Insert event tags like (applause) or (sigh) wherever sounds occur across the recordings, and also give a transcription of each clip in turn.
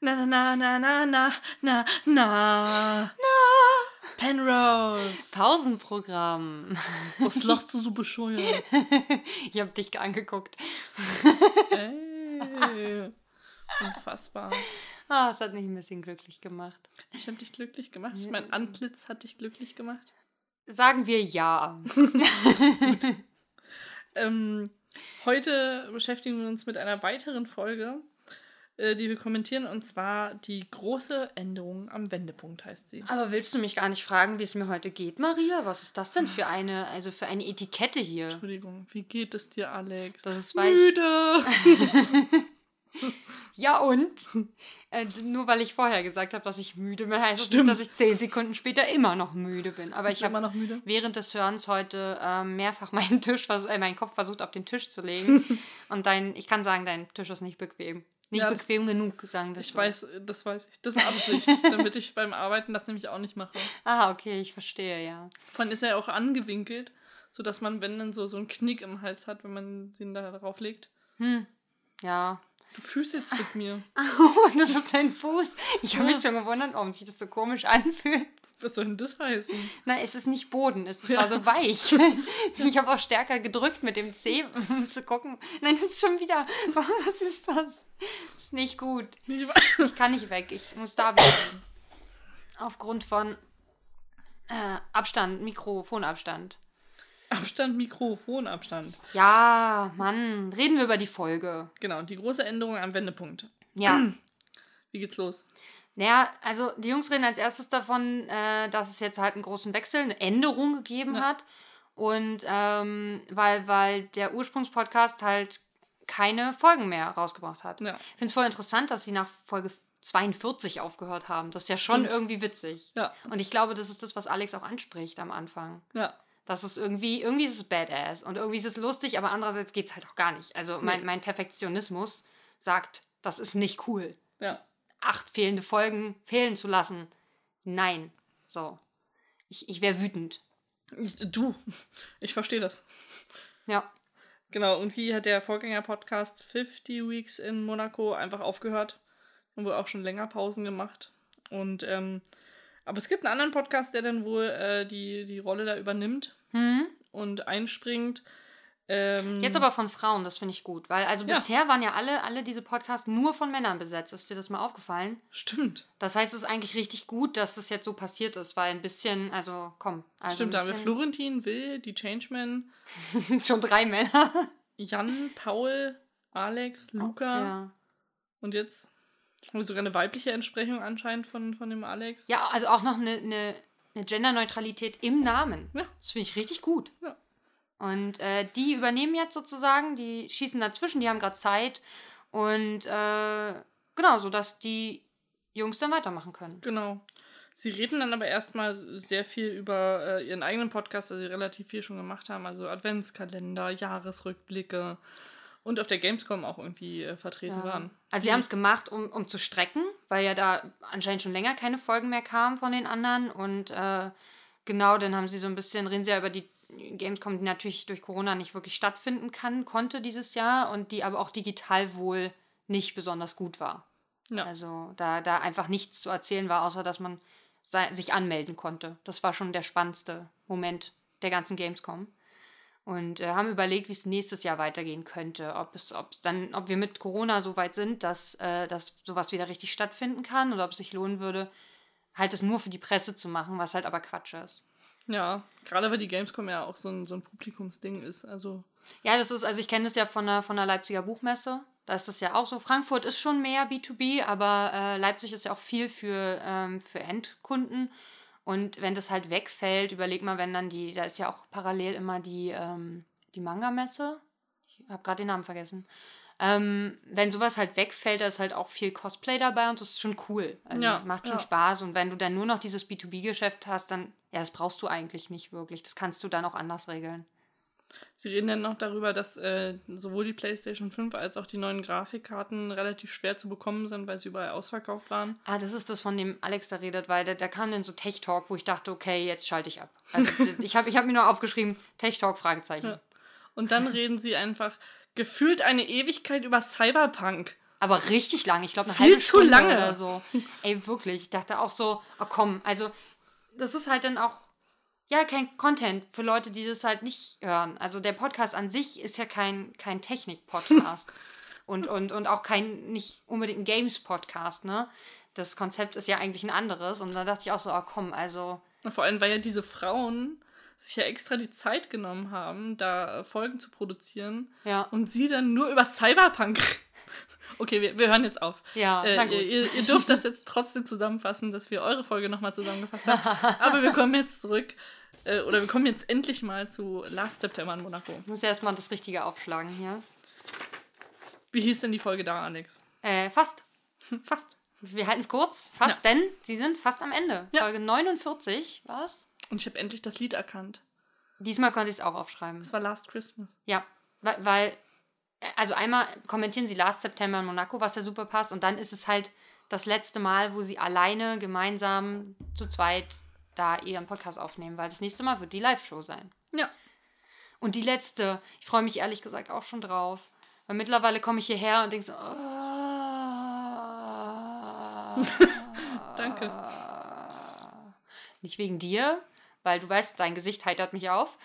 Na, na, na, na, na, na, na. Penrose. Pausenprogramm. Was lachst du so bescheuert? (laughs) ich hab dich angeguckt. Ey. Unfassbar. Ah, es hat mich ein bisschen glücklich gemacht. Ich habe dich glücklich gemacht. Mein Antlitz hat dich glücklich gemacht. Sagen wir ja. (laughs) (laughs) Ähm, heute beschäftigen wir uns mit einer weiteren Folge, die wir kommentieren, und zwar die große Änderung am Wendepunkt heißt sie. Aber willst du mich gar nicht fragen, wie es mir heute geht, Maria? Was ist das denn für eine, also für eine Etikette hier? Entschuldigung, wie geht es dir, Alex? Das ist müde. (laughs) Ja und? Äh, nur weil ich vorher gesagt habe, dass ich müde bin, heißt das Stimmt. nicht, dass ich zehn Sekunden später immer noch müde bin. Aber Bist ich habe während des Hörens heute ähm, mehrfach meinen Tisch, äh, meinen Kopf versucht auf den Tisch zu legen. (laughs) und dein, ich kann sagen, dein Tisch ist nicht bequem. Nicht Ja, bequem genug, sagen wir Ich so. weiß, das weiß ich. Das ist Absicht, (laughs) damit ich beim Arbeiten das nämlich auch nicht mache. Ah, okay, ich verstehe, ja. Vor allem ist er ja auch angewinkelt, sodass man, wenn dann so, so einen Knick im Hals hat, wenn man den da drauf legt. Hm. Ja. Du fühlst jetzt mit mir. (laughs) Und das ist dein Fuß. Ich habe Ja. mich schon gewundert, warum sich das so komisch anfühlt. Was soll denn das heißen? Nein, es ist nicht Boden, es ist Ja. war so weich. (laughs) Ich habe auch stärker gedrückt mit dem Zeh, um zu gucken. Nein, das ist schon wieder. Was ist das? (laughs) Ist nicht gut. Ich Ich kann nicht weg, ich muss da bleiben. Aufgrund von äh, Abstand, Mikrofonabstand. Abstand, Mikrofonabstand. Ja, Mann, reden wir über die Folge. Genau, die große Änderung am Wendepunkt. Ja. (clears throat) Wie geht's los? Naja, also die Jungs reden als erstes davon, äh, dass es jetzt halt einen großen Wechsel, eine Änderung gegeben Ja. hat. Und ähm, weil, weil der Ursprungspodcast halt keine Folgen mehr rausgebracht hat. Ja. Ich finde es voll interessant, dass sie nach Folge 42 aufgehört haben. Das ist ja schon Stimmt. irgendwie witzig. Ja. Und ich glaube, das ist das, was Alex auch anspricht am Anfang. Ja. Das ist irgendwie, irgendwie ist es badass und irgendwie ist es lustig, aber andererseits geht es halt auch gar nicht. Also mein, Nee. mein Perfektionismus sagt, das ist nicht cool Ja. acht fehlende Folgen fehlen zu lassen. Nein. So. Ich, ich wäre wütend. Du, (laughs) ich verstehe das. Ja. Genau, irgendwie hat der Vorgänger-Podcast 50 Weeks in Monaco einfach aufgehört. Haben wohl auch schon länger Pausen gemacht. Und, ähm, aber es gibt einen anderen Podcast, der dann wohl äh, die, die Rolle da übernimmt Hm? und einspringt. Ähm, Jetzt aber von Frauen, das finde ich gut. Weil, also Ja. bisher waren ja alle, alle diese Podcasts nur von Männern besetzt. Ist dir das mal aufgefallen? Stimmt. Das heißt, es ist eigentlich richtig gut, dass das jetzt so passiert ist, weil ein bisschen, also komm. Also Stimmt, da haben wir Florentin, Will, die Changeman, (laughs) schon drei Männer. Jan, Paul, Alex, Luca Ja. und jetzt haben wir sogar eine weibliche Entsprechung anscheinend von, von dem Alex. ja, also auch noch eine, eine, eine Genderneutralität im Namen. Ja. Das finde ich richtig gut. Ja. Und äh, die übernehmen jetzt sozusagen, die schießen dazwischen, die haben gerade Zeit. Und äh, genau, sodass die Jungs dann weitermachen können. Genau. Sie reden dann aber erstmal sehr viel über äh, ihren eigenen Podcast, also sie relativ viel schon gemacht haben, also Adventskalender, Jahresrückblicke und auf der Gamescom auch irgendwie äh, vertreten Ja. waren. Also sie haben es gemacht, um, um zu strecken, weil ja da anscheinend schon länger keine Folgen mehr kamen von den anderen. Und äh, genau, dann haben sie so ein bisschen, reden sie ja über die Gamescom, die natürlich durch Corona nicht wirklich stattfinden kann, konnte dieses Jahr und die aber auch digital wohl nicht besonders gut war. Ja. Also da, da einfach nichts zu erzählen war, außer dass man sich anmelden konnte. Das war schon der spannendste Moment der ganzen Gamescom. Und äh, haben überlegt, wie es nächstes Jahr weitergehen könnte. Ob es, ob es dann, ob wir mit Corona so weit sind, dass, äh, dass sowas wieder richtig stattfinden kann oder ob es sich lohnen würde, halt es nur für die Presse zu machen, was halt aber Quatsch ist. Ja, gerade weil die Gamescom ja auch so ein, so ein Publikumsding ist. Also, Ja, das ist, also ich kenne das ja von der, von der Leipziger Buchmesse. Da ist das ja auch so. Frankfurt ist schon mehr B2B, aber äh, Leipzig ist ja auch viel für, ähm, für Endkunden. Und wenn das halt wegfällt, überleg mal, wenn dann die, da ist ja auch parallel immer die, ähm, die Manga-Messe. Ich habe gerade den Namen vergessen. Ähm, wenn sowas halt wegfällt, da ist halt auch viel Cosplay dabei und das ist schon cool. Also Ja, macht schon ja. Spaß. Und wenn du dann nur noch dieses B2B-Geschäft hast, dann, ja, das brauchst du eigentlich nicht wirklich. Das kannst du dann auch anders regeln. sie reden dann noch darüber, dass äh, sowohl die PlayStation 5 als auch die neuen Grafikkarten relativ schwer zu bekommen sind, weil sie überall ausverkauft waren. Ah, das ist das, von dem Alex da redet, weil da, da kam dann so Tech Talk, wo ich dachte, okay, jetzt schalte ich ab. Also (laughs) ich habe ich hab mir nur aufgeschrieben, Tech Talk, Fragezeichen. Ja. Und dann reden sie einfach gefühlt eine Ewigkeit über Cyberpunk. Aber richtig lang. Ich glaube, eine Viel halbe zu Stunde lange. oder so. Ey, wirklich. Ich dachte auch so, oh komm, also das ist halt dann auch ja kein Content für Leute, die das halt nicht hören. Also der Podcast an sich ist ja kein, kein Technik-Podcast. (laughs) und, und, und auch kein, nicht unbedingt ein Games-Podcast, ne? Das Konzept ist ja eigentlich ein anderes. Und da dachte ich auch so, oh komm, also. Vor allem, weil ja diese Frauen sich ja extra die Zeit genommen haben, da äh, Folgen zu produzieren Ja. und sie dann nur über Cyberpunk. (laughs) Okay, wir, wir hören jetzt auf. Ja, Äh, ihr, ihr, dürft das jetzt trotzdem zusammenfassen, dass wir eure Folge nochmal zusammengefasst haben. (laughs) Aber wir kommen jetzt zurück, äh, oder wir kommen jetzt endlich mal zu Last September in Monaco. Ich muss erstmal das Richtige aufschlagen hier. Wie hieß denn die Folge da, Alex? Äh, fast. Fast. Wir halten es kurz. Fast, denn sie sind fast am Ende. Ja. Folge 49 war's. Und ich habe endlich das Lied erkannt. Diesmal konnte ich es auch aufschreiben. Das war Last Christmas. Ja, weil, weil, äh, also einmal kommentieren sie Last September in Monaco, was ja super passt, und dann ist es halt das letzte Mal, wo sie alleine gemeinsam zu zweit da ihren Podcast aufnehmen, weil das nächste Mal wird die Live-Show sein. Ja. Und die letzte, ich freue mich ehrlich gesagt auch schon drauf. Weil mittlerweile komme ich hierher und denke so. "Ah." (laughs) Danke. Nicht wegen dir, weil du weißt, dein Gesicht heitert mich auf.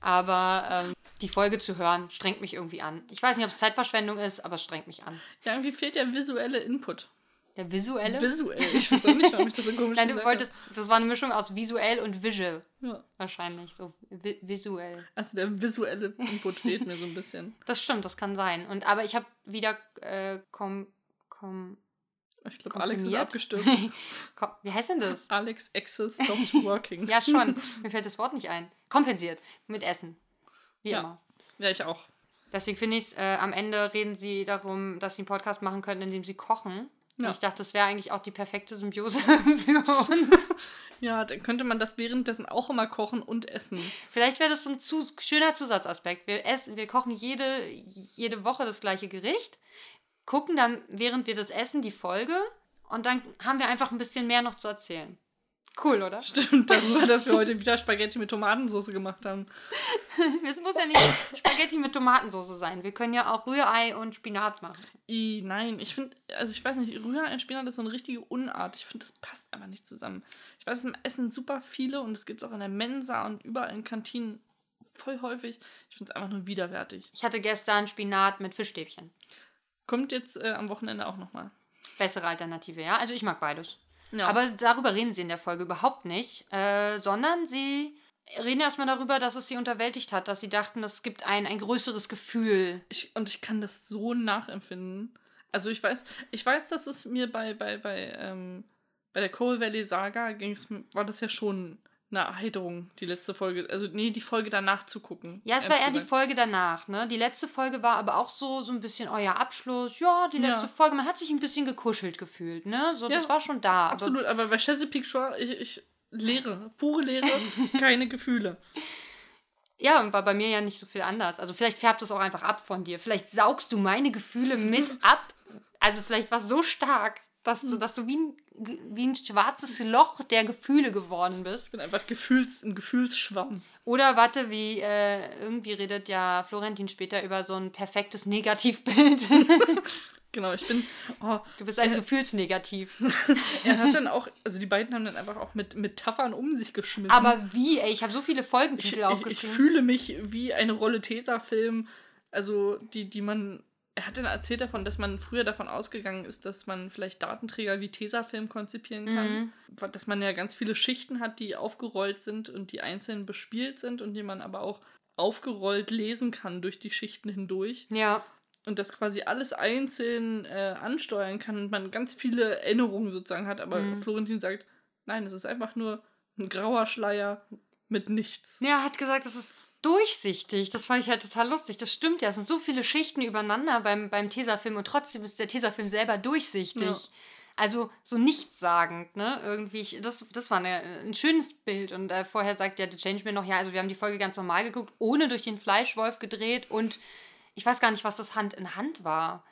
Aber ähm, die Folge zu hören, strengt mich irgendwie an. Ich weiß nicht, ob es Zeitverschwendung ist, aber es strengt mich an. Ja, irgendwie fehlt der visuelle Input. Der visuelle. Visuell. Ich weiß auch nicht, warum ich das so (laughs) komisch Nein, du wolltest, das war eine Mischung aus visuell und visual. Ja. Wahrscheinlich. So vi visuell. Also der visuelle Input fehlt mir so ein bisschen. Das stimmt, das kann sein. Und aber ich habe wieder äh, kom, kom, Ich glaube, Alex ist abgestürzt. (laughs) Wie heißt denn das? Alex Access stopped (laughs) working. Ja, schon. (laughs) Mir fällt das Wort nicht ein. Kompensiert. Mit Essen. Wie Ja. immer. Ja, ich auch. Deswegen finde ich es, äh, am Ende reden sie darum, dass sie einen Podcast machen können, indem sie kochen. Und Ja. ich dachte, das wäre eigentlich auch die perfekte Symbiose für uns. Ja, dann könnte man das währenddessen auch immer kochen und essen. Vielleicht wäre das so ein zu, schöner Zusatzaspekt. Wir, essen, wir kochen jede, jede Woche das gleiche Gericht, gucken dann, während wir das essen, die Folge und dann haben wir einfach ein bisschen mehr noch zu erzählen. Cool, oder? (laughs) Stimmt, darüber, dass wir heute wieder Spaghetti mit Tomatensauce gemacht haben. (laughs) Es muss ja nicht Spaghetti mit Tomatensauce sein. Wir können ja auch Rührei und Spinat machen. I, nein, ich finde, also ich weiß nicht, Rührei in Spinat ist so eine richtige Unart. Ich finde, das passt einfach nicht zusammen. Ich weiß, es essen super viele und es gibt es auch in der Mensa und überall in Kantinen voll häufig. Ich finde es einfach nur widerwärtig. Ich hatte gestern Spinat mit Fischstäbchen. Kommt jetzt äh, am Wochenende auch nochmal. Bessere Alternative, ja. Also ich mag beides. Ja. Aber darüber reden sie in der Folge überhaupt nicht, äh, sondern sie reden erstmal darüber, dass es sie unterwältigt hat, dass sie dachten, es gibt ein, ein größeres Gefühl. Ich, und ich kann das so nachempfinden. Also ich weiß, ich weiß, dass es mir bei, bei, bei, ähm, bei der Coal Valley Saga ging's, war das ja schon eine Erheiterung, die letzte Folge. Also, nee, die Folge danach zu gucken. Ja, es war eher die gesagt. Folge danach, ne? Die letzte Folge war aber auch so, so ein bisschen, oh ja, Abschluss, ja, die letzte Ja. Folge, man hat sich ein bisschen gekuschelt gefühlt, ne? So, das Ja, war schon da. aber- Absolut, aber bei Chesapeake Shore, ich, ich Leere, pure Leere, (laughs) keine Gefühle. Ja, und war bei mir ja nicht so viel anders. Also vielleicht färbt es auch einfach ab von dir. Vielleicht saugst du meine Gefühle mit (laughs) ab. Also vielleicht war es so stark, dass du, dass du wie ein, wie ein schwarzes Loch der Gefühle geworden bist. Ich bin einfach Gefühls, ein Gefühlsschwamm. Oder warte, wie äh, irgendwie redet ja Florentin später über so ein perfektes Negativbild. (laughs) Genau, ich bin. Oh, Du bist ein Äh. Gefühlsnegativ. (laughs) er hat dann auch, also die beiden haben dann einfach auch mit Metaphern um sich geschmissen. Aber wie, ey? Ich habe so viele ich, Folgentitel ich, ich aufgeschrieben. fühle mich wie eine Rolle Tesafilm, also die, die man. Er hat dann erzählt davon, dass man früher davon ausgegangen ist, dass man vielleicht Datenträger wie Tesafilm konzipieren kann. Mhm. Dass man ja ganz viele Schichten hat, die aufgerollt sind und die einzeln bespielt sind und die man aber auch aufgerollt lesen kann durch die Schichten hindurch. Ja, und das quasi alles einzeln äh, ansteuern kann und man ganz viele Erinnerungen sozusagen hat. Aber Mhm. Florentin sagt, nein, es ist einfach nur ein grauer Schleier mit nichts. Ja, er hat gesagt, das ist durchsichtig. Das fand ich halt total lustig. Das stimmt ja. Es sind so viele Schichten übereinander beim, beim Tesafilm und trotzdem ist der Tesafilm selber durchsichtig. Ja. Also so nichtssagend, ne? Irgendwie, ich, das, das war eine, ein schönes Bild. Und äh, vorher sagt ja The Changeman noch, ja, also wir haben die Folge ganz normal geguckt, ohne durch den Fleischwolf gedreht und ich weiß gar nicht, was das Hand in Hand war.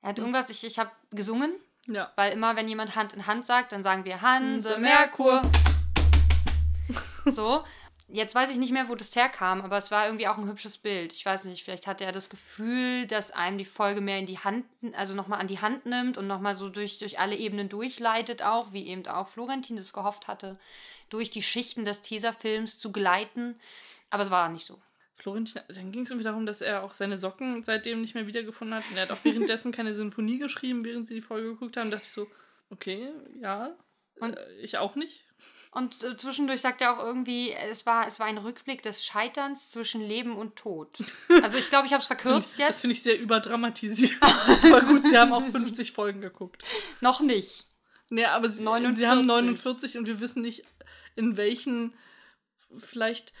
Er hat irgendwas, ich, ich habe gesungen, Ja. weil immer, wenn jemand Hand in Hand sagt, dann sagen wir Hanse Merkur. So. Jetzt weiß ich nicht mehr, wo das herkam, aber es war irgendwie auch ein hübsches Bild. Ich weiß nicht, vielleicht hatte er das Gefühl, dass einem die Folge mehr in die Hand, also nochmal an die Hand nimmt und nochmal so durch, durch alle Ebenen durchleitet auch, wie eben auch Florentin das gehofft hatte, durch die Schichten des Tesafilms zu gleiten. Aber es war nicht so. Florentin, dann ging es irgendwie darum, dass er auch seine Socken seitdem nicht mehr wiedergefunden hat. Und er hat auch währenddessen keine Sinfonie geschrieben, während sie die Folge geguckt haben. Da dachte ich so, okay, ja. Und äh, ich auch nicht. Und äh, zwischendurch sagt er auch irgendwie, es war, es war ein Rückblick des Scheiterns zwischen Leben und Tod. Also ich glaube, ich habe es (laughs) verkürzt jetzt. Das finde ich sehr überdramatisiert. Aber gut, sie haben auch 50 Folgen geguckt. Noch nicht. Nee, aber sie, sie haben 49 und wir wissen nicht, in welchen, vielleicht,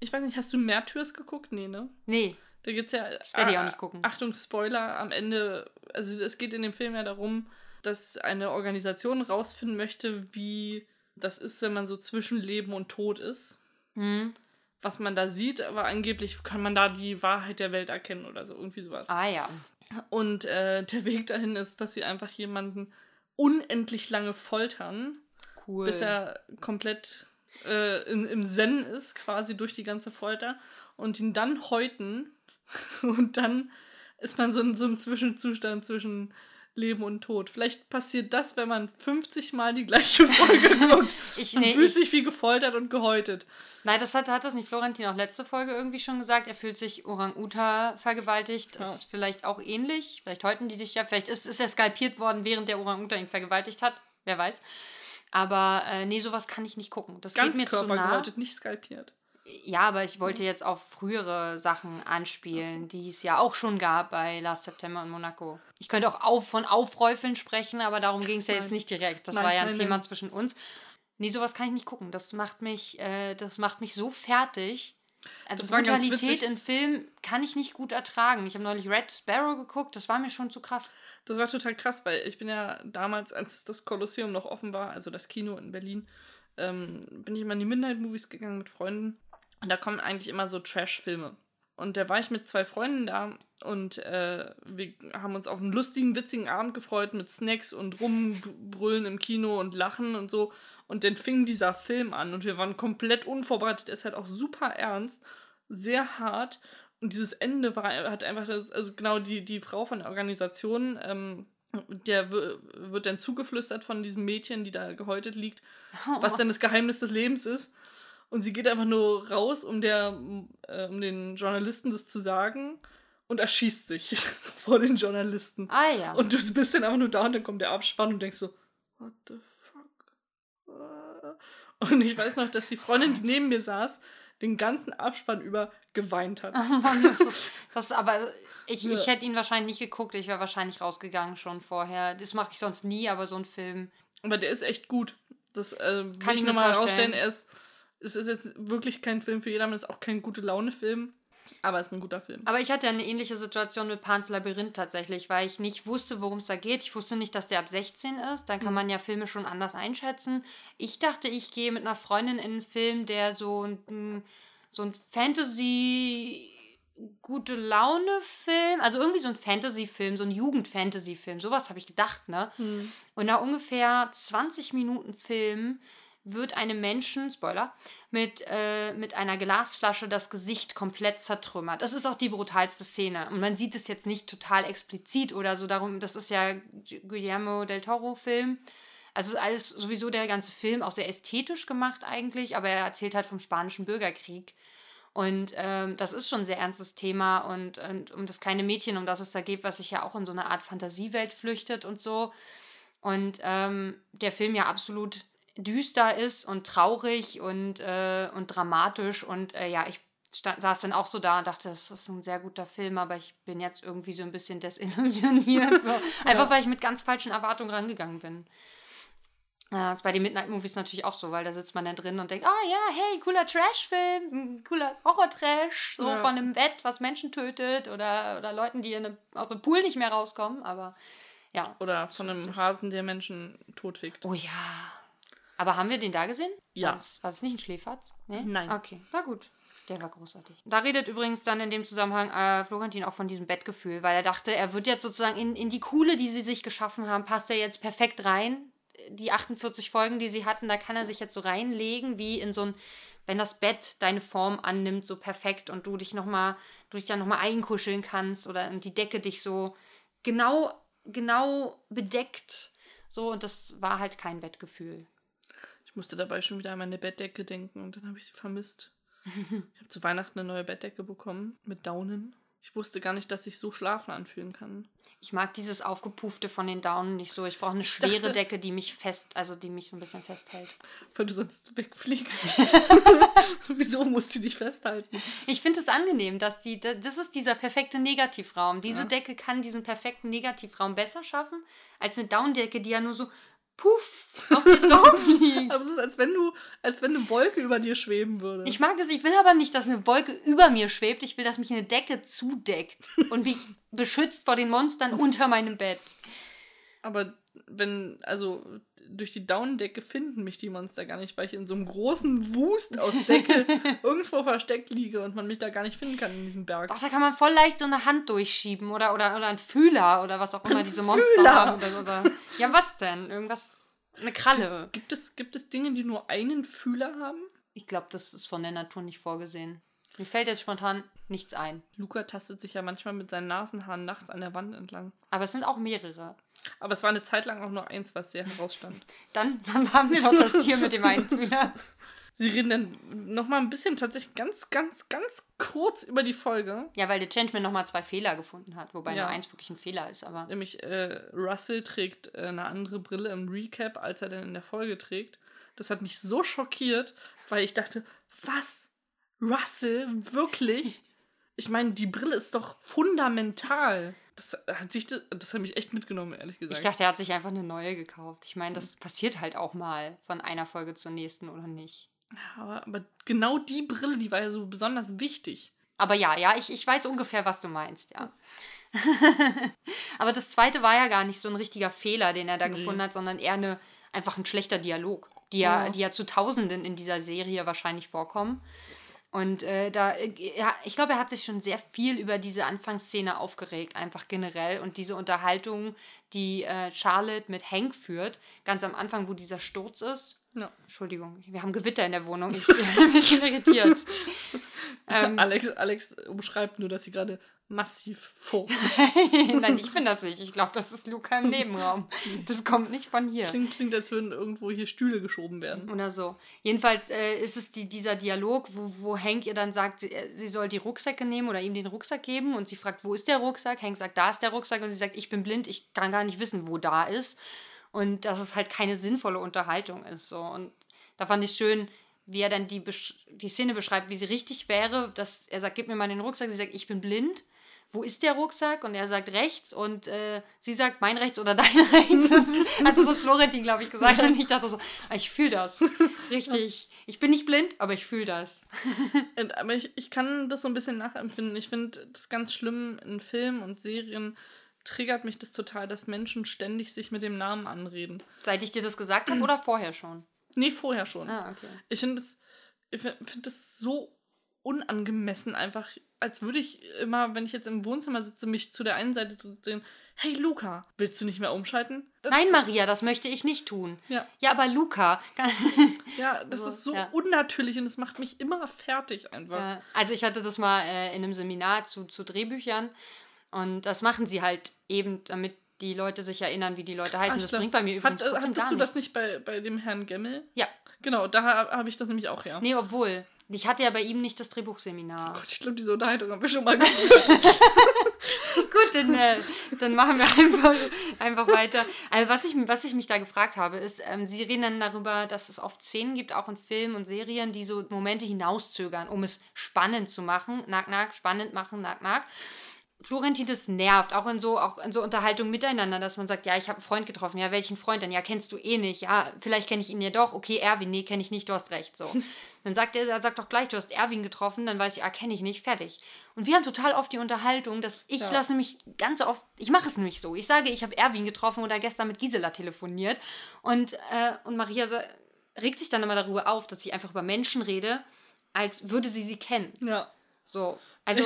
ich weiß nicht, hast du Märtyrs geguckt? Nee, ne? Nee. Da gibt es ja. Das werde ich auch nicht gucken. Achtung, Spoiler, am Ende, also es geht in dem Film ja darum, dass eine Organisation rausfinden möchte, wie das ist, wenn man so zwischen Leben und Tod ist. Mhm. Was man da sieht, aber angeblich kann man da die Wahrheit der Welt erkennen oder so, irgendwie sowas. Ah ja. Und äh, der Weg dahin ist, dass sie einfach jemanden unendlich lange foltern, cool. bis er komplett äh, in, im Zen ist, quasi durch die ganze Folter, und ihn dann häuten. (laughs) und dann ist man so in so einem Zwischenzustand zwischen Leben und Tod. Vielleicht passiert das, wenn man 50 Mal die gleiche Folge (laughs) guckt. ich, nee, fühlt ich, sich wie gefoltert und gehäutet. Nein, das hat, hat das nicht Florentin auch letzte Folge irgendwie schon gesagt. Er fühlt sich Orang-Uta vergewaltigt. Ja. Ist vielleicht auch ähnlich. Vielleicht häuten die dich ja. Vielleicht ist, ist er skalpiert worden, während der Orang-Uta ihn vergewaltigt hat. Wer weiß. Aber äh, nee, sowas kann ich nicht gucken. Das Ganz geht mir zu nah. nicht skalpiert. Ja, aber ich wollte jetzt auf frühere Sachen anspielen, die es ja auch schon gab bei Last September in Monaco. Ich könnte auch auf, von Aufräufeln sprechen, aber darum ging es ja jetzt nicht direkt. Das nein, war ja ein nein, Thema nein. zwischen uns. Nee, sowas kann ich nicht gucken. Das macht mich, äh, das macht mich so fertig. Also das Brutalität in Film kann ich nicht gut ertragen. Ich habe neulich Red Sparrow geguckt, das war mir schon zu krass. Das war total krass, weil ich bin ja damals, als das Kolosseum noch offen war, also das Kino in Berlin, ähm, bin ich immer in die Midnight-Movies gegangen mit Freunden. Da kommen eigentlich immer so Trash-Filme. Und da war ich mit zwei Freunden da und äh, wir haben uns auf einen lustigen, witzigen Abend gefreut mit Snacks und Rumbrüllen im Kino und Lachen und so. Und dann fing dieser Film an und wir waren komplett unvorbereitet. Er ist halt auch super ernst, sehr hart. Und dieses Ende war hat einfach das, also genau die, die Frau von der Organisation, ähm, der wird dann zugeflüstert von diesem Mädchen, die da gehäutet liegt, was (laughs) denn das Geheimnis des Lebens ist. Und sie geht einfach nur raus, um, der, äh, um den Journalisten das zu sagen und erschießt sich (laughs) vor den Journalisten. Ah ja. Und du bist dann einfach nur da und dann kommt der Abspann und denkst so, what the fuck? Und ich weiß noch, dass die Freundin, die (laughs) neben mir saß, den ganzen Abspann über geweint hat. (laughs) Oh Mann, das ist, das, aber ich, ja. ich hätte ihn wahrscheinlich nicht geguckt, ich wäre wahrscheinlich rausgegangen schon vorher. Das mache ich sonst nie, aber so ein Film. Aber der ist echt gut. Das äh, kann ich nochmal herausstellen. Er ist es ist jetzt wirklich kein Film für jedermann, es ist auch kein gute Laune-Film. Aber es ist ein guter Film. Aber ich hatte eine ähnliche Situation mit Pans Labyrinth tatsächlich, weil ich nicht wusste, worum es da geht. Ich wusste nicht, dass der ab 16 ist. Dann kann mhm. man ja Filme schon anders einschätzen. Ich dachte, ich gehe mit einer Freundin in einen Film, der so ein, so ein Fantasy gute Laune-Film, also irgendwie so ein Fantasy-Film, so ein Jugend-Fantasy-Film, sowas habe ich gedacht, ne? Mhm. Und nach ungefähr 20 Minuten Film wird einem Menschen, Spoiler, mit, äh, mit einer Glasflasche das Gesicht komplett zertrümmert. Das ist auch die brutalste Szene. Und man sieht es jetzt nicht total explizit oder so darum, das ist ja Guillermo del Toro-Film. Also alles sowieso der ganze Film auch sehr ästhetisch gemacht eigentlich, aber er erzählt halt vom spanischen Bürgerkrieg. Und ähm, das ist schon ein sehr ernstes Thema und, und um das kleine Mädchen, um das es da geht, was sich ja auch in so eine Art Fantasiewelt flüchtet und so. Und ähm, der Film ja absolut düster ist und traurig und, äh, und dramatisch. Und äh, ja, ich stand, saß dann auch so da und dachte, das ist ein sehr guter Film, aber ich bin jetzt irgendwie so ein bisschen desillusioniert. So. (laughs) Einfach ja. weil ich mit ganz falschen Erwartungen rangegangen bin. Das ist bei den Midnight Movies natürlich auch so, weil da sitzt man dann drin und denkt, oh ja, hey, cooler Trash-Film, cooler Horror-Trash, so ja. von einem Bett, was Menschen tötet oder, oder Leuten, die in einem, aus dem Pool nicht mehr rauskommen, aber ja. Oder von einem Hasen, der Menschen totfickt. Oh ja, aber haben wir den da gesehen? Ja. War das, war das nicht ein Schläferz? Nee? Nein. Okay, na gut. Der war großartig. Da redet übrigens dann in dem Zusammenhang äh, Florentin auch von diesem Bettgefühl, weil er dachte, er wird jetzt sozusagen in, in die Kuhle, die sie sich geschaffen haben, passt er jetzt perfekt rein. die 48 Folgen, die sie hatten, da kann er sich jetzt so reinlegen, wie in so ein, wenn das Bett deine Form annimmt, so perfekt und du dich nochmal, du dich dann nochmal einkuscheln kannst oder die Decke dich so genau, genau bedeckt. So, und das war halt kein Bettgefühl. Ich musste dabei schon wieder an meine Bettdecke denken und dann habe ich sie vermisst. (laughs) ich habe zu Weihnachten eine neue Bettdecke bekommen mit Daunen. Ich wusste gar nicht, dass sich so schlafen anfühlen kann. Ich mag dieses aufgepuffte von den Daunen nicht so. Ich brauche eine schwere dachte, Decke, die mich fest, also die mich so ein bisschen festhält. Weil du sonst wegfliegst. (laughs) Wieso musst du dich festhalten? Ich finde es angenehm, dass die, das ist dieser perfekte Negativraum. Diese ja. Decke kann diesen perfekten Negativraum besser schaffen als eine Daunendecke, die ja nur so puff auf dir drauf (laughs) liegt. aber es ist, als wenn du, als wenn eine Wolke über dir schweben würde. Ich mag das, ich will aber nicht, dass eine Wolke über mir schwebt. Ich will, dass mich eine Decke zudeckt und mich beschützt vor den Monstern (laughs) unter meinem Bett. Aber wenn, also durch die Daunendecke finden mich die Monster gar nicht, weil ich in so einem großen Wust aus Decke (laughs) irgendwo versteckt liege und man mich da gar nicht finden kann in diesem Berg. Doch, da kann man voll leicht so eine Hand durchschieben oder, oder, oder ein Fühler oder was auch immer ein diese Monster Fühler. haben. Oder, oder. (laughs) Ja, was denn? Irgendwas. Eine Kralle. Gibt es, gibt es Dinge, die nur einen Fühler haben? Ich glaube, das ist von der Natur nicht vorgesehen. Mir fällt jetzt spontan nichts ein. Luca tastet sich ja manchmal mit seinen Nasenhaaren nachts an der Wand entlang. Aber es sind auch mehrere. Aber es war eine Zeit lang auch nur eins, was sehr herausstand. (laughs) dann, dann haben wir doch das Tier mit dem Einfühler. (laughs) Sie reden dann nochmal ein bisschen tatsächlich ganz, ganz, ganz kurz über die Folge. Ja, weil der Changeman nochmal zwei Fehler gefunden hat, wobei ja. nur eins wirklich ein Fehler ist. aber Nämlich äh, Russell trägt äh, eine andere Brille im Recap, als er dann in der Folge trägt. Das hat mich so schockiert, weil ich dachte, was? Russell? Wirklich? Ich meine, die Brille ist doch fundamental. Das hat, sich, das hat mich echt mitgenommen, ehrlich gesagt. Ich dachte, er hat sich einfach eine neue gekauft. Ich meine, das passiert halt auch mal von einer Folge zur nächsten, oder nicht? Aber, aber genau die Brille, die war ja so besonders wichtig. Aber ja, ja, ich, ich weiß ungefähr, was du meinst, ja. (laughs) aber das zweite war ja gar nicht so ein richtiger Fehler, den er da nee. gefunden hat, sondern eher eine, einfach ein schlechter Dialog, die ja, ja, die ja zu Tausenden in dieser Serie wahrscheinlich vorkommen. Und äh, da, äh, ja, ich glaube, er hat sich schon sehr viel über diese Anfangsszene aufgeregt, einfach generell. Und diese Unterhaltung, die äh, Charlotte mit Hank führt, ganz am Anfang, wo dieser Sturz ist. Ja. Entschuldigung, wir haben Gewitter in der Wohnung. Ich bin ein bisschen irritiert. ähm, Alex, Alex umschreibt nur, dass sie gerade massiv furcht. (laughs) Nein, ich bin das nicht. Ich glaube, das ist Luca im Nebenraum. (laughs) Das kommt nicht von hier. Klingt, klingt als würden irgendwo hier Stühle geschoben werden. Oder so. Jedenfalls äh, ist es die, dieser Dialog, wo, wo Hank ihr dann sagt, sie, äh, sie soll die Rucksäcke nehmen oder ihm den Rucksack geben und sie fragt, wo ist der Rucksack? Hank sagt, da ist der Rucksack und sie sagt, ich bin blind, ich kann gar nicht wissen, wo da ist. Und dass es halt keine sinnvolle Unterhaltung ist. So. Und da fand ich schön, wie er dann die, die Szene beschreibt, wie sie richtig wäre, dass er sagt, gib mir mal den Rucksack. Sie sagt, ich bin blind wo ist der Rucksack? Und er sagt rechts und äh, sie sagt mein rechts oder dein (laughs) rechts. (laughs) hat so Florentin, glaube ich, gesagt. Und ich dachte so, ah, ich fühle das. (laughs) Richtig. Ich bin nicht blind, aber ich fühle das. aber ich, ich kann das so ein bisschen nachempfinden. Ich finde das ganz schlimm in Filmen und Serien triggert mich das total, dass Menschen ständig sich mit dem Namen anreden. Seit ich dir das gesagt habe oder vorher schon? Nee, vorher schon. Ah, okay. Ich finde das, ich find das so unangemessen einfach, als würde ich immer, wenn ich jetzt im Wohnzimmer sitze, mich zu der einen Seite zu sehen, hey Luca, willst du nicht mehr umschalten? Das, Nein, Maria, das möchte ich nicht tun. Ja. Ja, aber Luca. (laughs) ja, das ist so ja. unnatürlich und es macht mich immer fertig einfach. Ja. Also ich hatte das mal äh, in einem Seminar zu, zu Drehbüchern und das machen sie halt eben, damit die Leute sich erinnern, wie die Leute heißen. Ach, das bringt bei mir übrigens Hat, Hattest du nichts. das nicht bei, bei dem Herrn Gemmel? Ja. Genau, da habe ich das nämlich auch, ja. Nee, obwohl. Ich hatte ja bei ihm nicht das Drehbuchseminar. Oh Gott, ich glaube, diese Unterhaltung haben wir schon mal (laughs) geführt. Gut, dann, äh, dann machen wir einfach, einfach weiter. Also was ich, was ich mich da gefragt habe, ist, ähm, Sie reden dann darüber, dass es oft Szenen gibt, auch in Filmen und Serien, die so Momente hinauszögern, um es spannend zu machen. Nack, nack, spannend machen, nack, nack. Florentin, das nervt, auch in so, auch in so Unterhaltung miteinander, dass man sagt, ja, ich habe einen Freund getroffen, ja, welchen Freund denn? Ja, kennst du eh nicht, ja, vielleicht kenne ich ihn ja doch, okay, Erwin, nee, kenne ich nicht, du hast recht, so. (laughs) Dann sagt er, er sagt doch gleich, du hast Erwin getroffen, dann weiß ich, ah, kenne ich nicht, fertig. Und wir haben total oft die Unterhaltung, dass ich ja. lasse mich ganz oft, ich mache es nämlich so, ich sage, ich habe Erwin getroffen oder gestern mit Gisela telefoniert und, äh, und Maria regt sich dann immer darüber auf, dass ich einfach über Menschen rede, als würde sie sie kennen. Ja. So, also...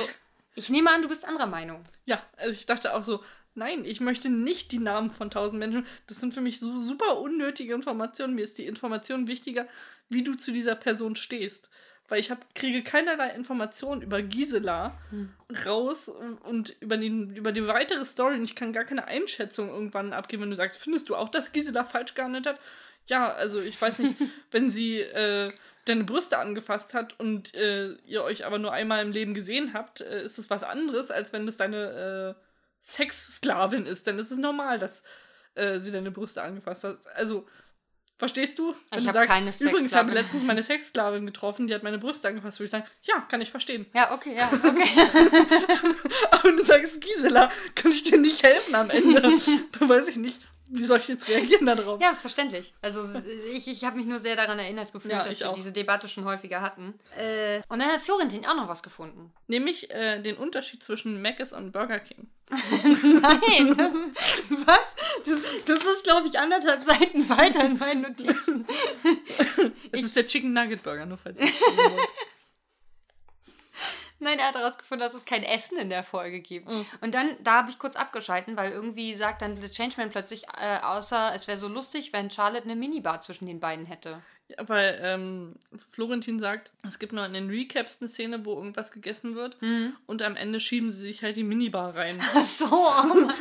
Ich nehme an, du bist anderer Meinung. Ja, also ich dachte auch so, Nein, ich möchte nicht die Namen von tausend Menschen. Das sind für mich so super unnötige Informationen. Mir ist die Information wichtiger, wie du zu dieser Person stehst. Weil ich hab, kriege keinerlei Informationen über Gisela hm. raus und über die, über die weitere Story. Und ich kann gar keine Einschätzung irgendwann abgeben, wenn du sagst, findest du auch, dass Gisela falsch gehandelt hat? Ja, also ich weiß nicht, (laughs) wenn sie äh, deine Brüste angefasst hat und äh, ihr euch aber nur einmal im Leben gesehen habt, äh, ist das was anderes, als wenn das deine äh, Sexsklavin ist. Denn es ist normal, dass äh, sie deine Brüste angefasst hat. Also, verstehst du? Wenn ich habe keine. Übrigens habe ich letztens meine Sexsklavin getroffen, die hat meine Brüste angefasst, würde ich sagen, ja, kann ich verstehen. Ja, okay, ja, (laughs) okay. aber wenn du sagst, Gisela, kann ich dir nicht helfen am Ende. (laughs) da weiß ich nicht wie soll ich jetzt reagieren darauf? Ja, verständlich. Also ich, ich habe mich nur sehr daran erinnert gefühlt, ja, dass wir auch. diese Debatte schon häufiger hatten. Äh, und dann hat Florentin auch noch was gefunden. Nämlich äh, den Unterschied zwischen Mc's und Burger King. (laughs) Nein, das, was? Das, das ist, glaube ich, anderthalb Seiten weiter in meinen Notizen. (laughs) es ich, ist der Chicken Nugget Burger, nur falls ihr (laughs) Nein, er hat herausgefunden, dass es kein Essen in der Folge gibt. Mhm. Und dann, da habe ich kurz abgeschalten, weil irgendwie sagt dann The Changeman plötzlich, äh, außer es wäre so lustig, wenn Charlotte eine Minibar zwischen den beiden hätte. Ja, weil ähm, Florentin sagt, es gibt noch in den Recaps eine Szene, wo irgendwas gegessen wird mhm. und am Ende schieben sie sich halt die Minibar rein. (laughs) Ach so, oh Mann.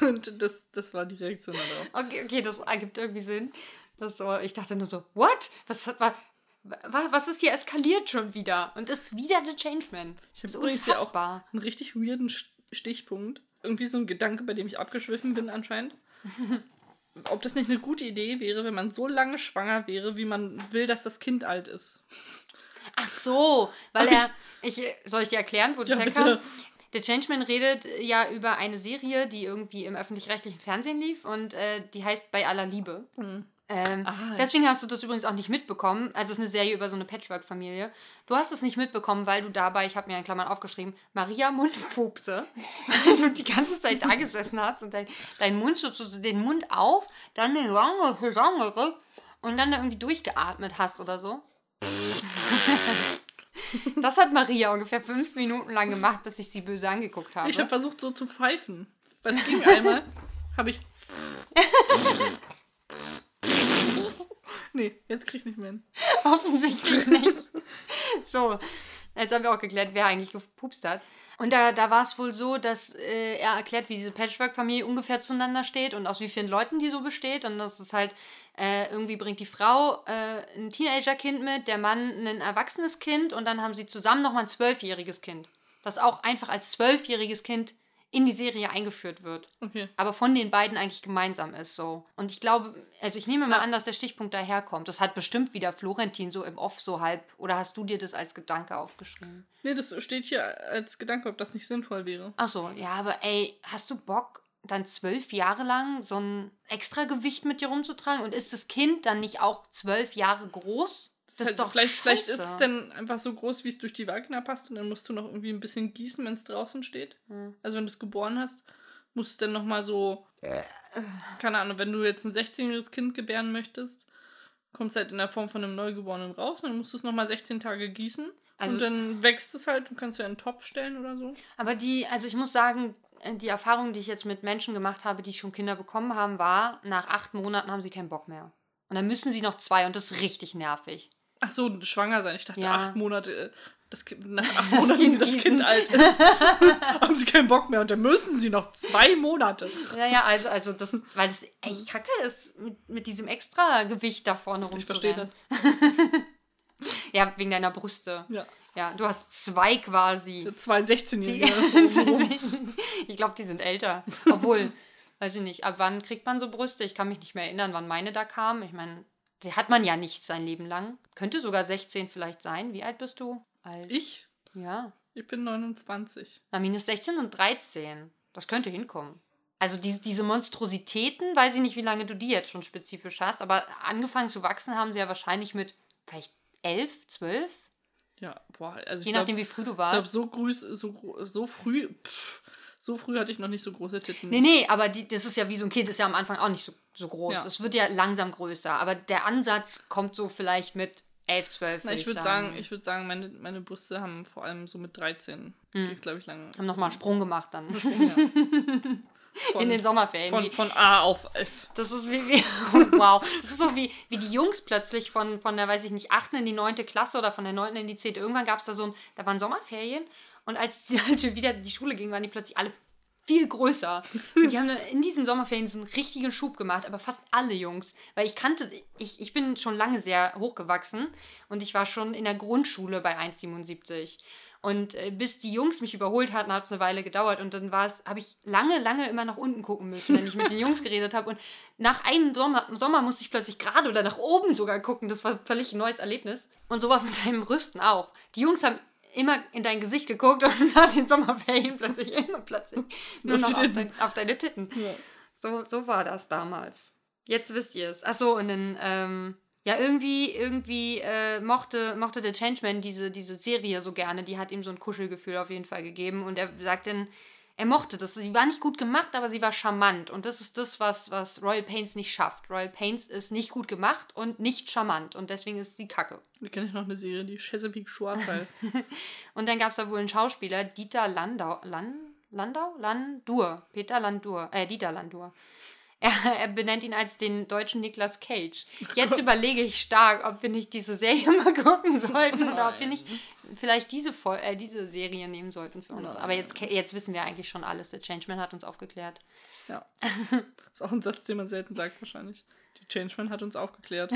(laughs) und das, das war die Reaktion darauf. Okay, okay, das ergibt irgendwie Sinn. Das so, ich dachte nur so, what? Was hat, war, was ist hier eskaliert schon wieder? Und ist wieder der Changeman. Ich habe übrigens ja auch einen richtig weirden Stichpunkt. Irgendwie so ein Gedanke, bei dem ich abgeschwiffen bin anscheinend. (laughs) Ob das nicht eine gute Idee wäre, wenn man so lange schwanger wäre, wie man will, dass das Kind alt ist. Ach so, weil er. Ich, soll ich dir erklären, wo das ja, herkam? Der Changeman redet ja über eine Serie, die irgendwie im öffentlich-rechtlichen Fernsehen lief und äh, die heißt Bei aller Liebe. Mhm. Ähm, ah, deswegen hast du das übrigens auch nicht mitbekommen. Also es ist eine Serie über so eine Patchwork-Familie. Du hast es nicht mitbekommen, weil du dabei, ich habe mir in Klammern aufgeschrieben, Maria Mundpupse, (laughs) weil du die ganze Zeit da gesessen hast und dein, dein Mund so, so den Mund auf, dann den lange, lange und dann irgendwie durchgeatmet hast oder so. (laughs) das hat Maria ungefähr fünf Minuten lang gemacht, bis ich sie böse angeguckt habe. Ich habe versucht so zu pfeifen. Weil es ging einmal, (laughs) habe ich Nee, jetzt krieg ich nicht mehr hin. (laughs) Offensichtlich nicht. so, jetzt haben wir auch geklärt, wer eigentlich gepupst hat. Und da, da war es wohl so, dass äh, er erklärt, wie diese Patchwork-Familie ungefähr zueinander steht und aus wie vielen Leuten die so besteht. Und das ist halt, äh, irgendwie bringt die Frau äh, ein Teenager-Kind mit, der Mann ein erwachsenes Kind und dann haben sie zusammen nochmal ein zwölfjähriges Kind. Das auch einfach als zwölfjähriges Kind in die Serie eingeführt wird. Okay. Aber von den beiden eigentlich gemeinsam ist so. Und ich glaube, also ich nehme mal an, dass der Stichpunkt daherkommt. Das hat bestimmt wieder Florentin so im Off so halb. Oder hast du dir das als Gedanke aufgeschrieben? Nee, das steht hier als Gedanke, ob das nicht sinnvoll wäre. Ach so, ja, aber ey, hast du Bock, dann zwölf Jahre lang so ein Extragewicht mit dir rumzutragen? Und ist das Kind dann nicht auch zwölf Jahre groß? Das ist halt, doch vielleicht, vielleicht ist es dann einfach so groß, wie es durch die Vagina passt und dann musst du noch irgendwie ein bisschen gießen, wenn es draußen steht. Hm. Also wenn du es geboren hast, musst du dann nochmal so, keine Ahnung, wenn du jetzt ein 16-jähriges Kind gebären möchtest, kommt es halt in der Form von einem Neugeborenen raus und dann musst du es nochmal 16 Tage gießen. Also, und dann wächst es halt und kannst du ja einen Topf stellen oder so. Aber die, also ich muss sagen, äh, die Erfahrung, die ich jetzt mit Menschen gemacht habe, die schon Kinder bekommen haben, war, nach acht Monaten haben sie keinen Bock mehr. Und dann müssen sie noch zwei und das ist richtig nervig. Ach so, schwanger sein. Ich dachte, ja. acht Monate, äh, das kind, (laughs) nach acht (laughs) Monaten, das Kind alt ist, (laughs) haben sie keinen Bock mehr und dann müssen sie noch zwei Monate. Ja, ja, also, also das, weil es echt kacke ist, mit, mit diesem extra Gewicht da vorne rum. Ich verstehe das. ja, wegen deiner Brüste. Ja. Ja, du hast zwei quasi. Zwei 16-Jährige. ich glaube, die sind älter. Obwohl, weiß ich nicht, ab wann kriegt man so Brüste? Ich kann mich nicht mehr erinnern, wann meine da kamen. Ich meine, die hat man ja nicht sein Leben lang. Könnte sogar 16 vielleicht sein. Wie alt bist du? Alt. Ich? Ja. Ich bin 29. Na, minus 16 sind 13. Das könnte hinkommen. Also die, diese Monstrositäten, weiß ich nicht, wie lange du die jetzt schon spezifisch hast, aber angefangen zu wachsen haben sie ja wahrscheinlich mit vielleicht 11, 12? Ja, boah, also Je nachdem, glaub, wie früh du warst. Ich glaube, so, so, so früh, pff, so früh hatte ich noch nicht so große Titten. Nee, nee, aber die, das ist ja wie so ein Kind, ist ja am Anfang auch nicht so, so groß. Ja. Es wird ja langsam größer, aber der Ansatz kommt so vielleicht mit 11, 12. Na, ich würde sagen, ich würde sagen, meine, meine Brüste haben vor allem so mit 13, hm. ging glaube ich, lange. Haben nochmal einen Sprung gemacht dann. Sprung, ja. (laughs) Von, in den Sommerferien. Von, von A auf F. Das ist wie, wie (laughs) wow. Das ist so wie, wie die Jungs plötzlich von, von der, weiß ich nicht, 8. in die 9. Klasse oder von der 9. in die 10. Irgendwann gab es da so ein, da waren Sommerferien und als, (laughs) als wir wieder in die Schule gingen, waren die plötzlich alle viel größer. die haben in diesen Sommerferien so einen richtigen Schub gemacht, aber fast alle Jungs. Weil ich kannte, ich, ich bin schon lange sehr hochgewachsen und ich war schon in der Grundschule bei 1,77. Und äh, bis die Jungs mich überholt hatten, hat es eine Weile gedauert. Und dann war es, habe ich lange, lange immer nach unten gucken müssen, wenn ich mit den Jungs geredet habe. Und nach einem Sommer, Sommer musste ich plötzlich gerade oder nach oben sogar gucken. Das war völlig ein neues Erlebnis. Und sowas mit deinem Rüsten auch. Die Jungs haben immer in dein Gesicht geguckt (laughs) und nach den Sommerferien plötzlich immer plötzlich (laughs) nur noch auf, dein, auf, deine Titten. Ja. So, so war das damals. Jetzt wisst ihr es. Achso, und dann, ähm, ja, irgendwie, irgendwie äh, mochte, mochte der Changeman diese, diese Serie so gerne. Die hat ihm so ein Kuschelgefühl auf jeden Fall gegeben. Und er sagt dann, er mochte das. Sie war nicht gut gemacht, aber sie war charmant. Und das ist das, was, was Royal Pains nicht schafft. Royal Pains ist nicht gut gemacht und nicht charmant. Und deswegen ist sie kacke. Da kenne ich noch eine Serie, die Chesapeake Schwarz heißt. (laughs) und dann gab es da wohl einen Schauspieler, Dieter Landau. Land, Landau? Landur. Peter Landur. Äh, Dieter Landur. Er, er, benennt ihn als den deutschen Niklas Cage. Oh Jetzt überlege ich stark, ob wir nicht diese Serie (laughs) mal gucken sollten oder ob wir nicht vielleicht diese, äh, diese Serie nehmen sollten für uns. Nein. Aber jetzt, jetzt wissen wir eigentlich schon alles. Der Changeman hat uns aufgeklärt. Ja. Das ist auch ein Satz, den man selten sagt, wahrscheinlich. Die Changeman hat uns aufgeklärt.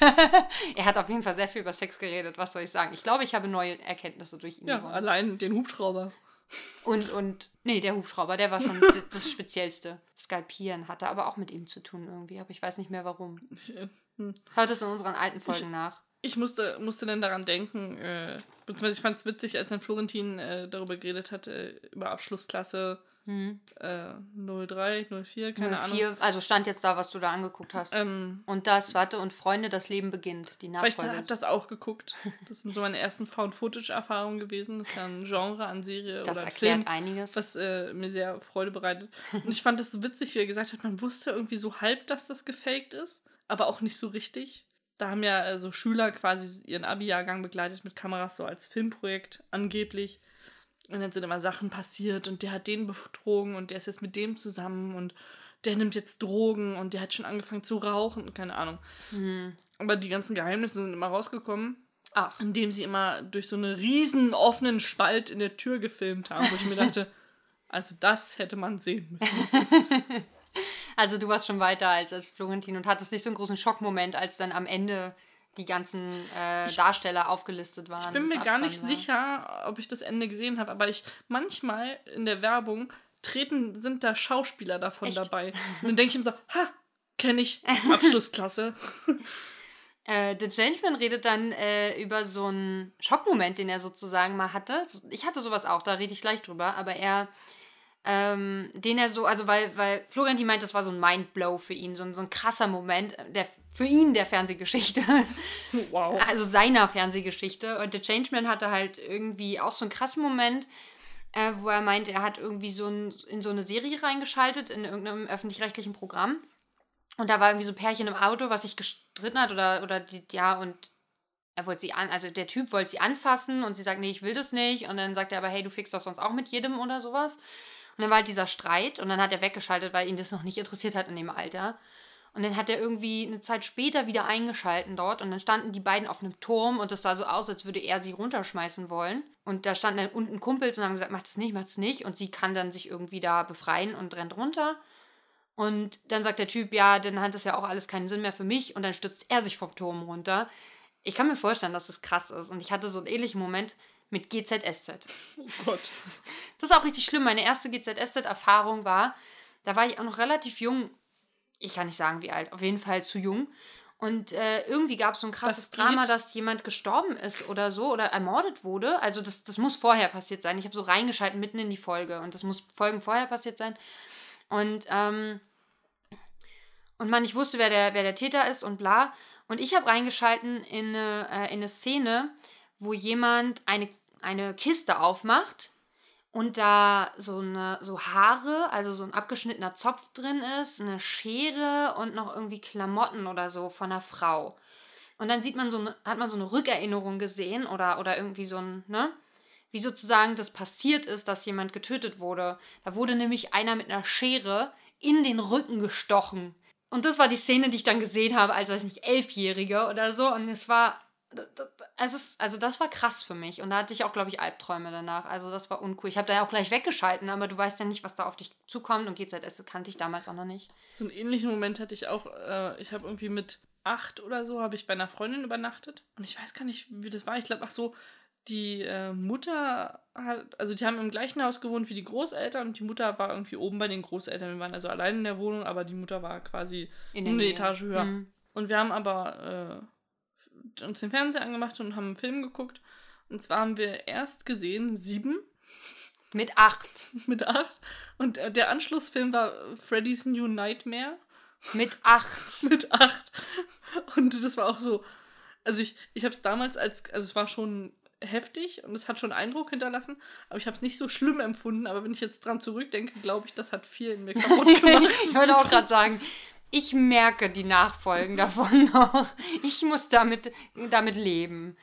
(laughs) er hat auf jeden Fall sehr viel über Sex geredet, was soll ich sagen. Ich glaube, ich habe neue Erkenntnisse durch ihn Ja, gewonnen. allein den Hubschrauber. Und, und, nee, der Hubschrauber, der war schon (laughs) das Speziellste. Skalpieren hatte aber auch mit ihm zu tun irgendwie, aber ich weiß nicht mehr warum. Hm. Hört es in unseren alten Folgen ich, nach. Ich musste, musste dann daran denken, äh, beziehungsweise ich fand es witzig, als dann Florentin äh, darüber geredet hat, äh, über Abschlussklasse hm. Äh, 03, 04, keine 04, Ahnung. Also stand jetzt da, was du da angeguckt hast. Ähm, und das, warte, und Freunde, das Leben beginnt, die Nachfolge. Ich habe das auch geguckt. Das sind so meine ersten Found-Footage-Erfahrungen gewesen. Das ist ja ein Genre an Serie das oder erklärt Film, einiges. was äh, mir sehr Freude bereitet. Und ich fand das so witzig, wie er gesagt hat, man wusste irgendwie so halb, dass das gefaked ist, aber auch nicht so richtig. Da haben ja äh, so Schüler quasi ihren Abi-Jahrgang begleitet mit Kameras so als Filmprojekt angeblich. Und dann sind immer Sachen passiert und der hat den betrogen und der ist jetzt mit dem zusammen und der nimmt jetzt Drogen und der hat schon angefangen zu rauchen, keine Ahnung. Mhm. Aber die ganzen Geheimnisse sind immer rausgekommen, Ach. indem sie immer durch so einen riesen offenen Spalt in der Tür gefilmt haben, wo ich mir dachte, (laughs) also das hätte man sehen müssen. (laughs) also du warst schon weiter als, als Florentin und hattest nicht so einen großen Schockmoment, als dann am Ende die ganzen äh, Darsteller aufgelistet waren. Ich bin mir gar nicht war. sicher, ob ich das Ende gesehen habe, aber ich manchmal in der Werbung treten, sind da Schauspieler davon Echt? dabei. Und dann denke ich mir so, ha, kenne ich, (laughs) Abschlussklasse. Äh, The Changeman redet dann äh, über so einen Schockmoment, den er sozusagen mal hatte. Ich hatte sowas auch, da rede ich gleich drüber, aber er, ähm, den er so, also weil, weil Florian die meint, das war so ein Mindblow für ihn, so ein, so ein krasser Moment, der für ihn der Fernsehgeschichte. (laughs) Wow. Also seiner Fernsehgeschichte. Und The Changeman hatte halt irgendwie auch so einen krassen Moment, äh, wo er meint, er hat irgendwie so ein, in so eine Serie reingeschaltet, in irgendeinem öffentlich-rechtlichen Programm. Und da war irgendwie so ein Pärchen im Auto, was sich gestritten hat oder, oder die, ja, und er wollte sie an, also der Typ wollte sie anfassen und sie sagt, nee, ich will das nicht. Und dann sagt er aber, hey, du fixst das sonst auch mit jedem oder sowas. Und dann war halt dieser Streit und dann hat er weggeschaltet, weil ihn das noch nicht interessiert hat in dem Alter. Und dann hat er irgendwie eine Zeit später wieder eingeschalten dort und dann standen die beiden auf einem Turm und es sah so aus, als würde er sie runterschmeißen wollen. Und da standen dann unten Kumpels und haben gesagt, mach das nicht, mach das nicht. Und sie kann dann sich irgendwie da befreien und rennt runter. Und dann sagt der Typ, ja, dann hat das ja auch alles keinen Sinn mehr für mich. Und dann stürzt er sich vom Turm runter. Ich kann mir vorstellen, dass das krass ist. Und ich hatte so einen ähnlichen Moment mit GZSZ. (laughs) Oh Gott. Das ist auch richtig schlimm. Meine erste GZSZ-Erfahrung war, da war ich auch noch relativ jung ich kann nicht sagen, wie alt, auf jeden Fall zu jung. Und äh, irgendwie gab es so ein krasses Drama, dass jemand gestorben ist oder so oder ermordet wurde. Also das, das muss vorher passiert sein. Ich habe so reingeschalten mitten in die Folge und das muss Folgen vorher passiert sein. Und, ähm, und man, ich wusste, wer der, wer der Täter ist und bla. Und ich habe reingeschalten in eine, äh, in eine Szene, wo jemand eine, eine Kiste aufmacht und da so eine so Haare, also so ein abgeschnittener Zopf drin ist, eine Schere und noch irgendwie Klamotten oder so von einer Frau. Und dann sieht man so hat man so eine Rückerinnerung gesehen oder, oder irgendwie so ein, ne? Wie sozusagen das passiert ist, dass jemand getötet wurde. Da wurde nämlich einer mit einer Schere in den Rücken gestochen. Und das war die Szene, die ich dann gesehen habe, als, weiß nicht, Elfjährige oder so. Und es war es ist, also das war krass für mich. Und da hatte ich auch, glaube ich, Albträume danach. Also das war uncool. Ich habe da ja auch gleich weggeschalten, aber du weißt ja nicht, was da auf dich zukommt. Und GZS kannte ich damals auch noch nicht. So einen ähnlichen Moment hatte ich auch. Äh, ich habe irgendwie mit acht oder so, habe ich bei einer Freundin übernachtet. Und ich weiß gar nicht, wie das war. Ich glaube, ach so, die äh, Mutter hat, also die haben im gleichen Haus gewohnt wie die Großeltern und die Mutter war irgendwie oben bei den Großeltern. Wir waren also allein in der Wohnung, aber die Mutter war quasi eine Etage höher. Mhm. Und wir haben aber äh, uns den Fernseher angemacht und haben einen Film geguckt. Und zwar haben wir erst gesehen sieben. Mit acht. (laughs) Mit acht. Und äh, der Anschlussfilm war Freddy's New Nightmare. Mit acht. (laughs) Mit acht. Und das war auch so. Also ich, ich habe es damals als, also es war schon heftig und es hat schon Eindruck hinterlassen, aber ich habe es nicht so schlimm empfunden. Aber wenn ich jetzt dran zurückdenke, glaube ich, das hat viel in mir (laughs) kaputt gemacht. ich wollte auch gerade sagen, ich merke die Nachfolgen (laughs) davon noch. Ich muss damit, damit leben.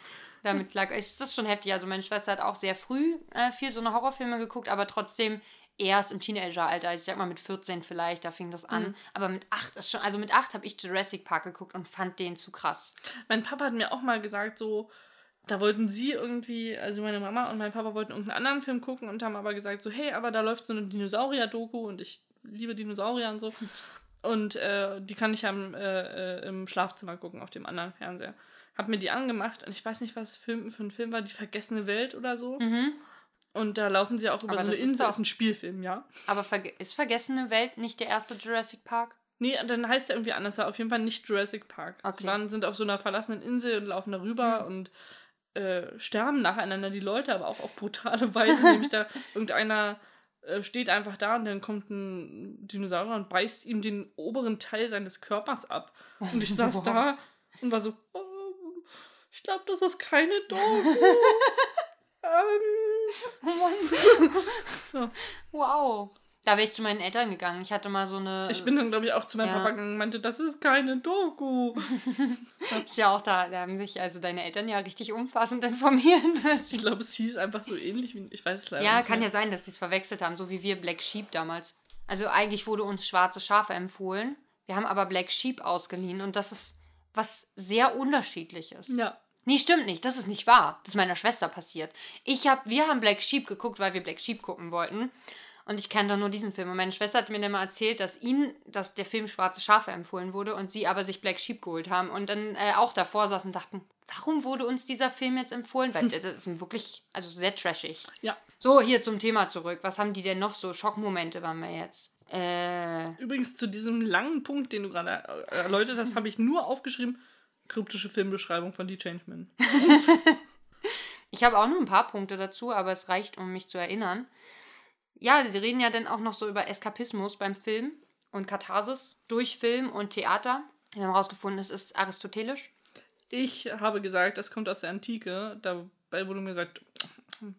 Damit lag. Ist das schon heftig. Also meine Schwester hat auch sehr früh äh, viel so eine Horrorfilme geguckt, aber trotzdem erst im Teenageralter. Ich sag mal mit 14 vielleicht, da fing das an. Mhm. Aber mit 8 ist schon, also mit 8 habe ich Jurassic Park geguckt und fand den zu krass. Mein Papa hat mir auch mal gesagt, so, da wollten sie irgendwie, also meine Mama und mein Papa wollten irgendeinen anderen Film gucken und haben aber gesagt, so, hey, aber da läuft so eine Dinosaurier-Doku und ich liebe Dinosaurier und so. (laughs) Und äh, die kann ich ja im, äh, äh, im Schlafzimmer gucken, auf dem anderen Fernseher. Hab mir die angemacht und ich weiß nicht, was Film, für ein Film war, Die Vergessene Welt oder so. Mhm. Und da laufen sie auch über aber so eine Insel, ist, ist ein Spielfilm, ja. Aber Ver ist Vergessene Welt nicht der erste Jurassic Park? Nee, dann heißt er irgendwie anders, war auf jeden Fall nicht Jurassic Park. Okay. Sie waren, sind auf so einer verlassenen Insel und laufen darüber mhm. und äh, sterben nacheinander die Leute, aber auch auf brutale Weise, nämlich da (laughs) irgendeiner steht einfach da und dann kommt ein Dinosaurier und beißt ihm den oberen Teil seines Körpers ab. Und ich (laughs) saß da und war so, oh, ich glaube, das ist keine (laughs) Doku. ähm. Oh (laughs) ja. Wow. Da wäre ich zu meinen Eltern gegangen. Ich hatte mal so eine. Ich bin dann, glaube ich, auch zu meinem ja. Papa gegangen und meinte, das ist keine Doku. (laughs) ist ja auch da, da haben sich also deine Eltern ja richtig umfassend informiert. (laughs) ich glaube, es hieß einfach so ähnlich wie. Ich weiß es leider ja, nicht. Ja, kann ja sein, dass die es verwechselt haben, so wie wir Black Sheep damals. Also eigentlich wurde uns schwarze Schafe empfohlen. Wir haben aber Black Sheep ausgeliehen und das ist was sehr unterschiedliches. Ja. Nee, stimmt nicht. Das ist nicht wahr. Das ist meiner Schwester passiert. Ich hab, wir haben Black Sheep geguckt, weil wir Black Sheep gucken wollten. Und ich kenne dann nur diesen Film. Und meine Schwester hat mir dann mal erzählt, dass ihnen dass der Film Schwarze Schafe empfohlen wurde und sie aber sich Black Sheep geholt haben und dann äh, auch davor saßen und dachten, warum wurde uns dieser Film jetzt empfohlen? Weil (laughs) das ist wirklich, also sehr trashig. Ja. So, hier zum Thema zurück. Was haben die denn noch so? Schockmomente waren wir jetzt. Äh, Übrigens zu diesem langen Punkt, den du gerade erläutert hast, habe ich nur aufgeschrieben, kryptische Filmbeschreibung von The Changeman. (laughs) ich habe auch nur ein paar Punkte dazu, aber es reicht, um mich zu erinnern ja, sie reden ja dann auch noch so über Eskapismus beim Film und Katharsis durch Film und Theater. Wir haben herausgefunden, es ist aristotelisch. Ich habe gesagt, das kommt aus der Antike. Dabei wurde mir gesagt,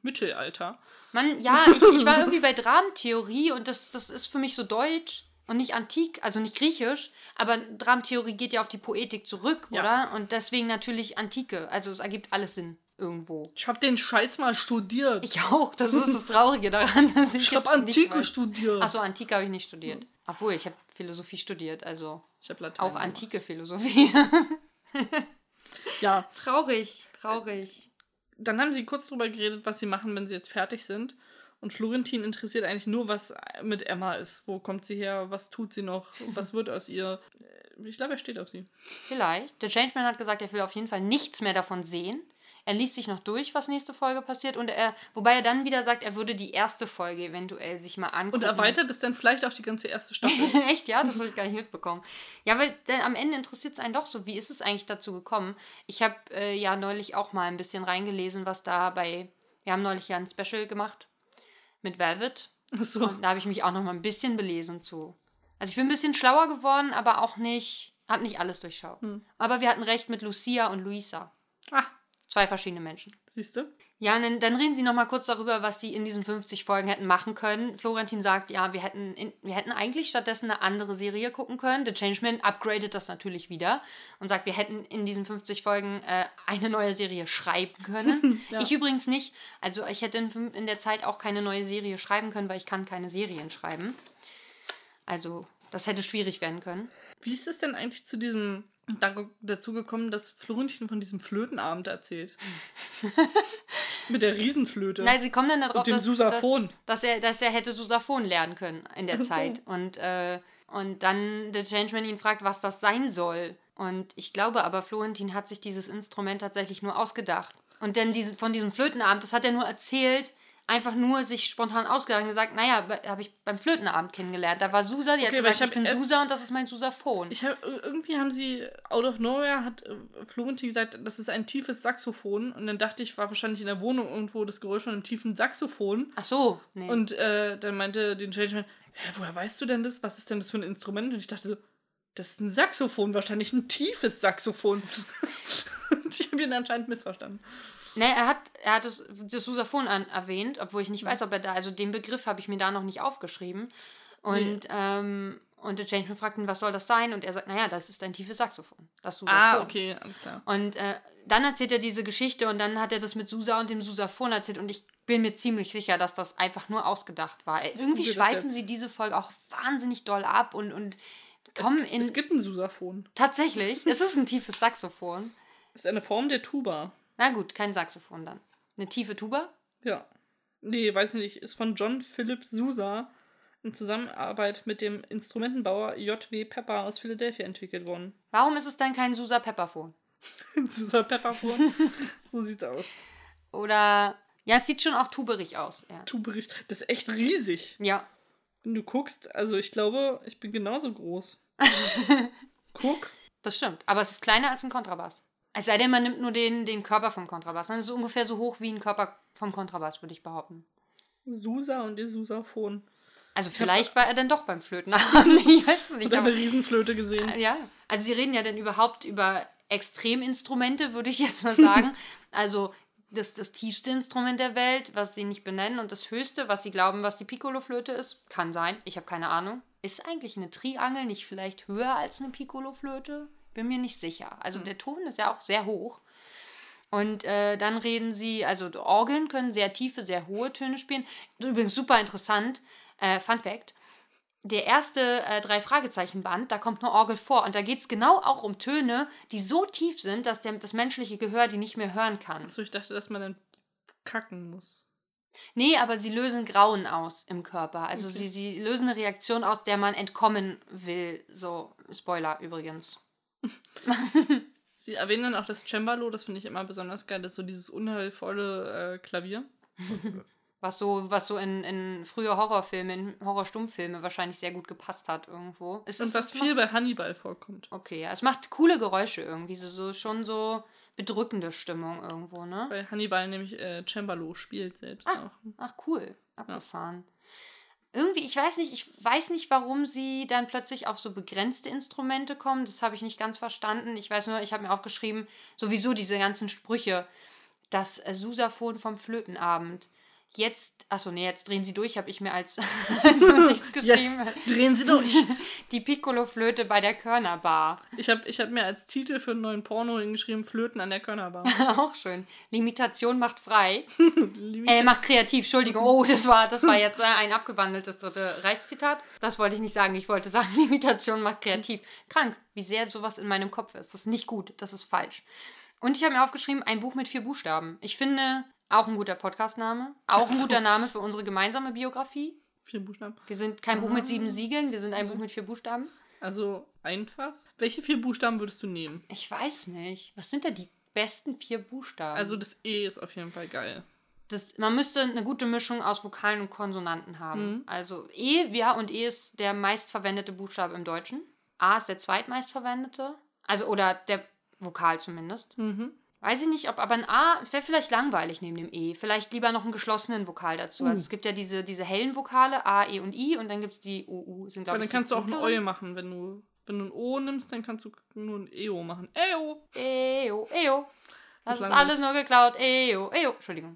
Mittelalter. Man, ja, (laughs) ich, ich war irgendwie bei Dramentheorie und das, das ist für mich so deutsch und nicht antik, also nicht griechisch, aber Dramentheorie geht ja auf die Poetik zurück, ja. oder? Und deswegen natürlich Antike. Also es ergibt alles Sinn irgendwo. Ich habe den Scheiß mal studiert. Ich auch. Das ist das Traurige daran, dass ich. Ich habe Antike studiert. Achso, Antike habe ich nicht studiert. Obwohl, ich habe Philosophie studiert, also. Ich habe Latein. Auch antike Philosophie. (laughs) ja. Traurig, traurig. Dann haben sie kurz drüber geredet, was sie machen, wenn sie jetzt fertig sind. Und Florentin interessiert eigentlich nur, was mit Emma ist. Wo kommt sie her? Was tut sie noch? Was wird aus ihr? Ich glaube, er steht auf sie. Vielleicht. Der Changeman hat gesagt, er will auf jeden Fall nichts mehr davon sehen. Er liest sich noch durch, was nächste Folge passiert. Und er, wobei er dann wieder sagt, er würde die erste Folge eventuell sich mal angucken. Und erweitert es dann vielleicht auch die ganze erste Staffel. (laughs) Echt, ja? Das habe ich gar nicht mitbekommen. Ja, weil denn am Ende interessiert es einen doch so. Wie ist es eigentlich dazu gekommen? Ich habe äh, ja neulich auch mal ein bisschen reingelesen, was da bei. Wir haben neulich ja ein Special gemacht mit Velvet. Ach so. Und da habe ich mich auch noch mal ein bisschen belesen zu. Also ich bin ein bisschen schlauer geworden, aber auch nicht. Hab nicht alles durchschaut. Hm. Aber wir hatten recht mit Lucia und Luisa. Ah, Zwei verschiedene Menschen. Siehst du? Ja, und dann, dann reden sie nochmal kurz darüber, was sie in diesen 50 Folgen hätten machen können. Florentin sagt, ja, wir hätten, in, wir hätten eigentlich stattdessen eine andere Serie gucken können. The Changeman upgradet das natürlich wieder und sagt, wir hätten in diesen 50 Folgen äh, eine neue Serie schreiben können. (laughs) ja. Ich übrigens nicht. Also ich hätte in, in der Zeit auch keine neue Serie schreiben können, weil ich kann keine Serien schreiben. Also das hätte schwierig werden können. Wie ist es denn eigentlich zu diesem dazu gekommen, dass Florentin von diesem Flötenabend erzählt? (laughs) Mit der Riesenflöte. Nein, sie kommen dann darauf, Und dem dass, Susaphon. Dass, dass, er, dass er hätte Susaphon lernen können in der so. Zeit. Und, äh, und dann der Changeman ihn fragt, was das sein soll. Und ich glaube aber, Florentin hat sich dieses Instrument tatsächlich nur ausgedacht. Und dann diese, von diesem Flötenabend, das hat er nur erzählt, einfach nur sich spontan ausgedacht und gesagt, naja, habe ich beim Flötenabend kennengelernt. Da war Susa, die okay, hat gesagt, ich, ich bin Susa und das ist mein Susaphon. Ich hab, irgendwie haben sie, out of nowhere, hat äh, Florentin gesagt, das ist ein tiefes Saxophon. Und dann dachte ich, war wahrscheinlich in der Wohnung irgendwo das Geräusch von einem tiefen Saxophon. Ach so, nee. Und äh, dann meinte den Changeman, hä, woher weißt du denn das? Was ist denn das für ein Instrument? Und ich dachte so, das ist ein Saxophon, wahrscheinlich ein tiefes Saxophon. (laughs) und ich habe ihn anscheinend missverstanden. Ne, er hat, er hat das, das Susaphon an, erwähnt, obwohl ich nicht weiß, ob er da, also den Begriff habe ich mir da noch nicht aufgeschrieben. Und, nee. ähm, und der Changeman fragt ihn, was soll das sein? Und er sagt, naja, das ist ein tiefes Saxophon. Das Susaphon. Ah, okay, alles klar. Und äh, dann erzählt er diese Geschichte und dann hat er das mit Susa und dem Susaphon erzählt und ich bin mir ziemlich sicher, dass das einfach nur ausgedacht war. Irgendwie schweifen sie diese Folge auch wahnsinnig doll ab und, und kommen es, in. Es gibt ein Susaphon. Tatsächlich, es ist ein tiefes Saxophon. Es ist eine Form der Tuba. Na gut, kein Saxophon dann. Eine tiefe Tuba? Ja. Nee, weiß nicht, ist von John Philip Sousa in Zusammenarbeit mit dem Instrumentenbauer J.W. Pepper aus Philadelphia entwickelt worden. (laughs) Warum ist es dann kein Sousa Pepperphone? Sousa Pepperphone? (laughs) so sieht's aus. Oder. Ja, es sieht schon auch tuberig aus. Ja. Tuberig. Das ist echt riesig. Ja. Wenn du guckst, also ich glaube, ich bin genauso groß. (laughs) Guck. Das stimmt. Aber es ist kleiner als ein Kontrabass. Es sei denn, man nimmt nur den, den Körper vom Kontrabass. Das ist ungefähr so hoch wie ein Körper vom Kontrabass, würde ich behaupten. Susa und ihr Susaphon. Also vielleicht war er dann doch beim Flöten. (laughs) ich weiß es nicht. Hat eine Riesenflöte gesehen. Ja. Also sie reden ja dann überhaupt über Extreminstrumente, würde ich jetzt mal sagen. (laughs) also das, das tiefste Instrument der Welt, was sie nicht benennen, und das höchste, was sie glauben, was die Piccolo-Flöte ist. Kann sein. Ich habe keine Ahnung. Ist eigentlich eine Triangel nicht vielleicht höher als eine Piccolo-Flöte? Bin mir nicht sicher. Also mhm. der Ton ist ja auch sehr hoch. Und äh, dann reden sie, also Orgeln können sehr tiefe, sehr hohe Töne spielen. Übrigens super interessant, äh, Fun Fact. Der erste äh, drei Fragezeichen Band, da kommt eine Orgel vor und da geht es genau auch um Töne, die so tief sind, dass der, das menschliche Gehör die nicht mehr hören kann. Achso, ich dachte, dass man dann kacken muss. Nee, aber sie lösen Grauen aus im Körper. Also okay. sie, sie lösen eine Reaktion aus, der man entkommen will. So, Spoiler übrigens. (laughs) Sie erwähnen dann auch das Cembalo, das finde ich immer besonders geil, das ist so dieses unheilvolle äh, Klavier. Was so, was so in, in frühe Horrorfilme, in Horrorstummfilme wahrscheinlich sehr gut gepasst hat irgendwo. Ist Und was viel bei Hannibal vorkommt. Okay, ja. Es macht coole Geräusche irgendwie, so, so schon so bedrückende Stimmung irgendwo, ne? Weil Hannibal nämlich äh, Cembalo spielt selbst ah, auch. Ach, cool. Abgefahren. Ja irgendwie, ich weiß nicht, ich weiß nicht, warum sie dann plötzlich auf so begrenzte Instrumente kommen. Das habe ich nicht ganz verstanden. Ich weiß nur, ich habe mir aufgeschrieben, sowieso diese ganzen Sprüche. Das äh, Susaphon vom Flötenabend jetzt, achso, nee, jetzt drehen sie durch, habe ich mir als, (laughs) als Notiz geschrieben. Jetzt drehen sie durch. (laughs) Die Piccolo-Flöte bei der Körnerbar. Ich habe ich hab mir als Titel für einen neuen Porno hingeschrieben, Flöten an der Körnerbar. (laughs) Auch schön. Limitation macht frei. äh, macht kreativ, Entschuldigung. Oh, das war, das war jetzt äh, ein abgewandeltes dritte Reichszitat. Das wollte ich nicht sagen. Ich wollte sagen, Limitation macht kreativ. Krank, wie sehr sowas in meinem Kopf ist. Das ist nicht gut, das ist falsch. Und ich habe mir aufgeschrieben, ein Buch mit vier Buchstaben. Ich finde, auch ein guter Podcastname. Auch ein guter Name für unsere gemeinsame Biografie. Vier Buchstaben. Wir sind kein Buch mit sieben ah. Siegeln, wir sind ein Buch mit vier Buchstaben. Also einfach. Welche vier Buchstaben würdest du nehmen? Ich weiß nicht. Was sind da die besten vier Buchstaben? Also das E ist auf jeden Fall geil. Das, man müsste eine gute Mischung aus Vokalen und Konsonanten haben. Mhm. Also E, ja, und E ist der meistverwendete Buchstabe im Deutschen. A ist der zweitmeistverwendete. Also, oder der Vokal zumindest. Mhm. Weiß ich nicht, ob, aber ein A wäre vielleicht langweilig neben dem E. Vielleicht lieber noch einen geschlossenen Vokal dazu. Uh. Also es gibt ja diese, diese hellen Vokale, A, E und I, und dann gibt es die O, U. Sind, aber dann kannst du auch ein Eue machen, wenn du, wenn du ein O nimmst, dann kannst du nur ein EO machen. EO! EO, EO. Das Das ist alles nur geklaut. Ejo, ejo. Entschuldigung.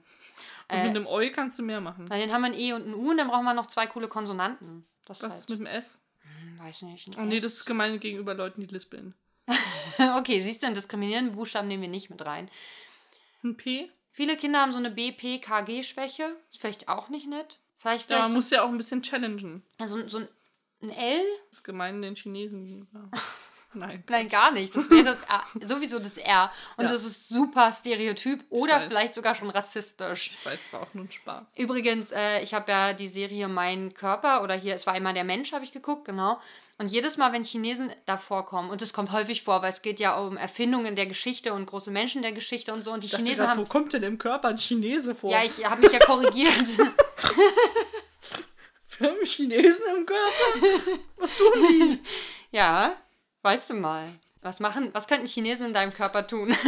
Und Äh, mit dem Eu kannst du mehr machen. den haben wir ein E und ein U und dann brauchen wir noch zwei coole Konsonanten. Das Was halt, ist mit dem S? Hm, weiß nicht. Oh nee, S. das ist gemein gegenüber Leuten, die lispeln. (laughs) (laughs) okay, siehst du, einen diskriminierenden Buchstaben nehmen wir nicht mit rein. Ein P? Viele Kinder haben so eine BPKG-Schwäche. Ist vielleicht auch nicht nett. Vielleicht, Ja, vielleicht man so, muss ja auch ein bisschen challengen. also, so ein, ein L? Das ist gemein den Chinesen. Ja. (laughs) Nein. Nein, gar nicht. Das wäre äh, sowieso das R. Und Ja. das ist super stereotyp oder vielleicht sogar schon rassistisch. Ich weiß, es war auch nur ein Spaß. Übrigens, äh, ich habe ja die Serie Mein Körper oder hier, es war immer der Mensch, habe ich geguckt, genau. Und jedes Mal, wenn Chinesen da vorkommen, und es kommt häufig vor, weil es geht ja um Erfindungen der Geschichte und große Menschen der Geschichte und so, und die Chinesen grad, haben. wo kommt denn im Körper ein Chinese vor? Ja, ich habe mich ja korrigiert. (laughs) Wir haben Chinesen im Körper? Was tun die? ja, weißt du mal. Was machen, was könnten Chinesen in deinem Körper tun? (laughs)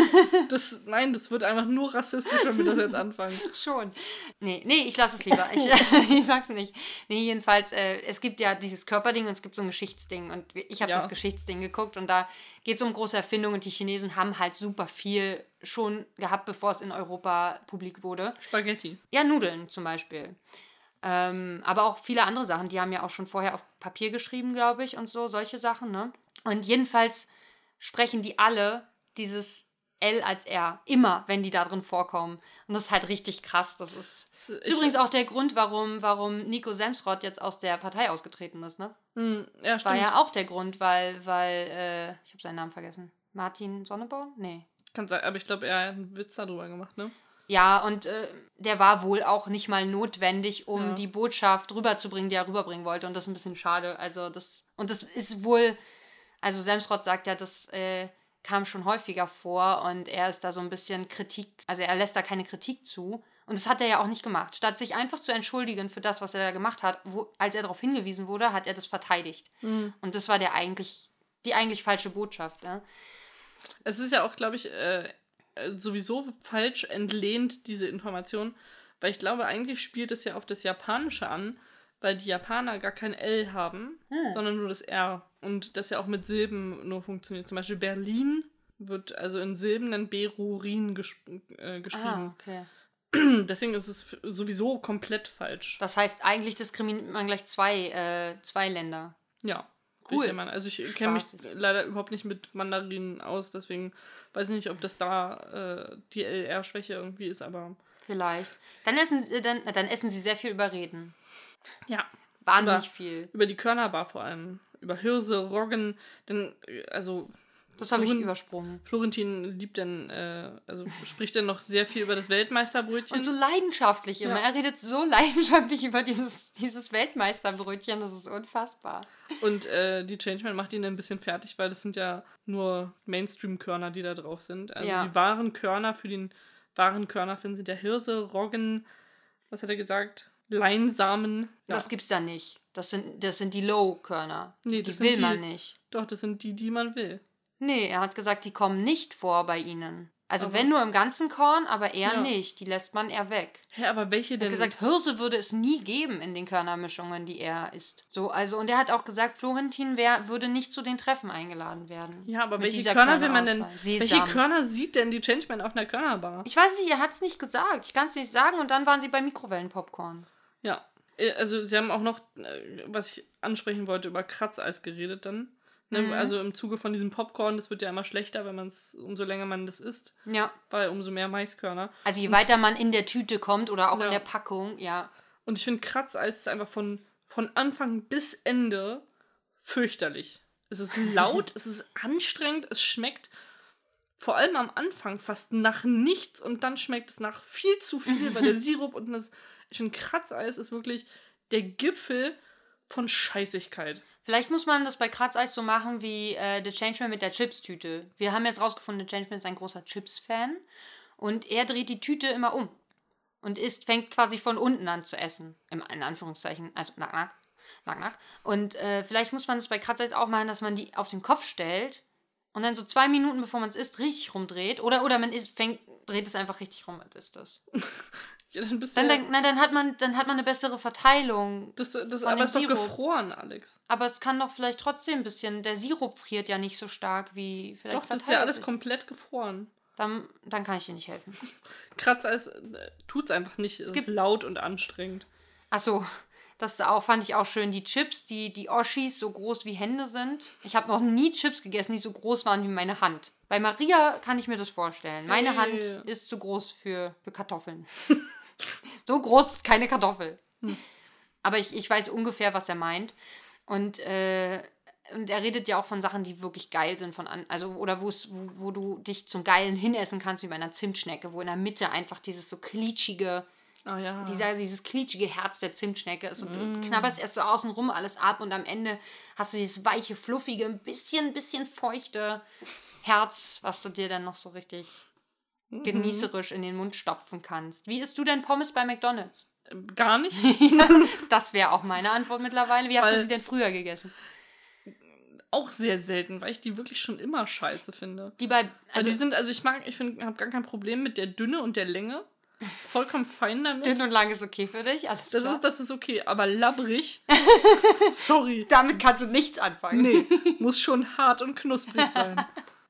Das, nein, das wird einfach nur rassistisch, wenn wir das jetzt anfangen. (laughs) Schon. Nee, nee, ich lasse es lieber. Ich, (laughs) ich sag's nicht. Nee, jedenfalls, äh, es gibt ja dieses Körperding und es gibt so ein Geschichtsding. Und ich habe Ja. das Geschichtsding geguckt und da geht es um große Erfindungen und die Chinesen haben halt super viel schon gehabt, bevor es in Europa publik wurde. Spaghetti. Ja, Nudeln zum Beispiel. Ähm, aber auch viele andere Sachen, die haben ja auch schon vorher auf Papier geschrieben, glaube ich, und so, solche Sachen, ne? Und jedenfalls sprechen die alle dieses L als R. Immer, wenn die da drin vorkommen. Und das ist halt richtig krass. Das ist, Das ist übrigens auch der Grund, warum, warum Nico Semsrott jetzt aus der Partei ausgetreten ist, ne? Hm, ja, War stimmt. ja auch der Grund, weil, weil, äh, ich habe seinen Namen vergessen. Martin Sonneborn? Nee. Kann sein, aber ich glaube, er hat einen Witz darüber gemacht, ne? Ja, und äh, der war wohl auch nicht mal notwendig, um Ja. die Botschaft rüberzubringen, die er rüberbringen wollte. Und das ist ein bisschen schade. Also das, und das ist wohl, also Semsrott sagt ja, das äh, kam schon häufiger vor und er ist da so ein bisschen Kritik, also er lässt da keine Kritik zu. Und das hat er ja auch nicht gemacht. Statt sich einfach zu entschuldigen für das, was er da gemacht hat, wo, als er darauf hingewiesen wurde, hat er das verteidigt. Hm. Und das war der eigentlich, die eigentlich falsche Botschaft. Ja? Es ist ja auch, glaube ich, äh, sowieso falsch entlehnt, diese Information, weil ich glaube, eigentlich spielt es ja auf das Japanische an, weil die Japaner gar kein L haben, Hm. sondern nur das R. Und das ja auch mit Silben nur funktioniert. Zum Beispiel Berlin wird also in Silben dann Berurin gesp äh, Ah, geschrieben. okay. (clears throat) Deswegen ist es sowieso komplett falsch. Das heißt, eigentlich diskriminiert man gleich zwei, äh, zwei Länder. Ja. Cool. Mann. Also ich kenne mich leider überhaupt nicht mit Mandarinen aus, deswegen weiß ich nicht, ob das da äh, die LR-Schwäche irgendwie ist, aber Vielleicht. Dann essen, sie- dann, dann essen sie sehr viel über Reden. ja. Wahnsinnig Aber- viel. Über die Körnerbar vor allem. Über Hirse, Roggen, denn, äh, also Das habe ich übersprungen. Florentin liebt dann, äh, also spricht dann noch sehr viel über das Weltmeisterbrötchen. Und so leidenschaftlich immer. Ja. Er redet so (laughs) leidenschaftlich über dieses, dieses Weltmeisterbrötchen. Das ist unfassbar. Und äh, die Changeman macht ihn ein bisschen fertig, weil das sind ja nur Mainstream-Körner, die da drauf sind. Also Ja. die wahren Körner für den wahren Körnerfin sind ja Hirse, Roggen, was hat er gesagt? Leinsamen. Ja. Das gibt's da nicht. Das sind, das sind die Low-Körner. Nee, die will die- man nicht. Doch, das sind die, die man will. Nee, er hat gesagt, die kommen nicht vor bei ihnen. Also Aber- wenn nur im ganzen Korn, aber eher Ja. nicht. Die lässt man eher weg. Hä, aber welche Er denn? hat gesagt, Hirse würde es nie geben in den Körnermischungen, die er isst. So, also, und er hat auch gesagt, Florentin wär, würde nicht zu den Treffen eingeladen werden. ja, aber welche dieser Körner will man denn? Körnerauswahl. Welche Sesam. Körner sieht denn die Changeman auf einer Körnerbar? Ich weiß nicht, er hat es nicht gesagt. Ich kann es nicht sagen. Und dann waren sie bei Mikrowellenpopcorn. Ja. Äh, Also sie haben auch noch, äh, was ich ansprechen wollte, über Kratzeis geredet dann. Ne? Mhm. Also im Zuge von diesem Popcorn, das wird ja immer schlechter, wenn man es, umso länger man das isst, Ja. weil umso mehr Maiskörner. Also je weiter man in der Tüte kommt oder auch Ja. in der Packung, ja. Und ich finde, Kratzeis ist einfach von, von Anfang bis Ende fürchterlich. Es ist laut, (laughs) es ist anstrengend, es schmeckt vor allem am Anfang fast nach nichts und dann schmeckt es nach viel zu viel, weil der (laughs) Sirup und das. Ich finde, Kratzeis ist wirklich der Gipfel von Scheißigkeit. Vielleicht muss man das bei Kratzeis so machen wie äh, The Changeman mit der Chips-Tüte. Wir haben jetzt rausgefunden, The Changeman ist ein großer Chips-Fan. Und er dreht die Tüte immer um. Und isst, fängt quasi von unten an zu essen. Im, in Anführungszeichen. Also nack, nack. Nack, nack. Und äh, vielleicht muss man das bei Kratzeis auch machen, dass man die auf den Kopf stellt und dann so zwei Minuten, bevor man es isst, richtig rumdreht. Oder, oder man isst, fängt, dreht es einfach richtig rum und isst es. Ja, dann bist Dann, ja, dann, na, dann, hat man, dann hat man eine bessere Verteilung. das, das, aber dem ist doch gefroren, Alex. Aber es kann doch vielleicht trotzdem ein bisschen. Der Sirup friert ja nicht so stark wie vielleicht. Doch, das ist ja alles sich. komplett gefroren. dann, dann kann ich dir nicht helfen. (laughs) Kratzer ist, äh, tut's einfach nicht. Es, Es ist gibt- laut und anstrengend. Achso, das ist auch, fand ich auch schön. Die Chips, die, die Oshis so groß wie Hände sind. Ich habe noch nie Chips gegessen, die so groß waren wie meine Hand. Bei Maria kann ich mir das vorstellen. Meine Hey. Hand ist zu groß für, für Kartoffeln. (laughs) so groß ist keine Kartoffel. Hm. Aber ich, ich weiß ungefähr, was er meint. Und, äh, und er redet ja auch von Sachen, die wirklich geil sind. Von an, also, oder wo, wo du dich zum Geilen hinessen kannst, wie bei einer Zimtschnecke, wo in der Mitte einfach dieses so klitschige, Ah ja. dieser, dieses klitschige Herz der Zimtschnecke ist und Mm. du knabberst erst so außenrum alles ab und am Ende hast du dieses weiche, fluffige, ein bisschen, bisschen feuchte Herz, was du dir dann noch so richtig Mhm. genießerisch in den Mund stopfen kannst. Wie isst du denn Pommes bei McDonalds? Ähm, Gar nicht. (laughs) (laughs) Das wäre auch meine Antwort mittlerweile. Wie hast du Weil- sie denn früher gegessen? Auch sehr selten, weil ich die wirklich schon immer scheiße finde. Die bei, Also, also die sind, also ich mag, ich finde, habe gar kein Problem mit der Dünne und der Länge. Vollkommen fein damit. dünn und lang ist okay für dich, alles das klar. ist, das ist okay, aber labbrig. (laughs) sorry. Damit kannst du nichts anfangen. Nee, muss schon hart und knusprig sein.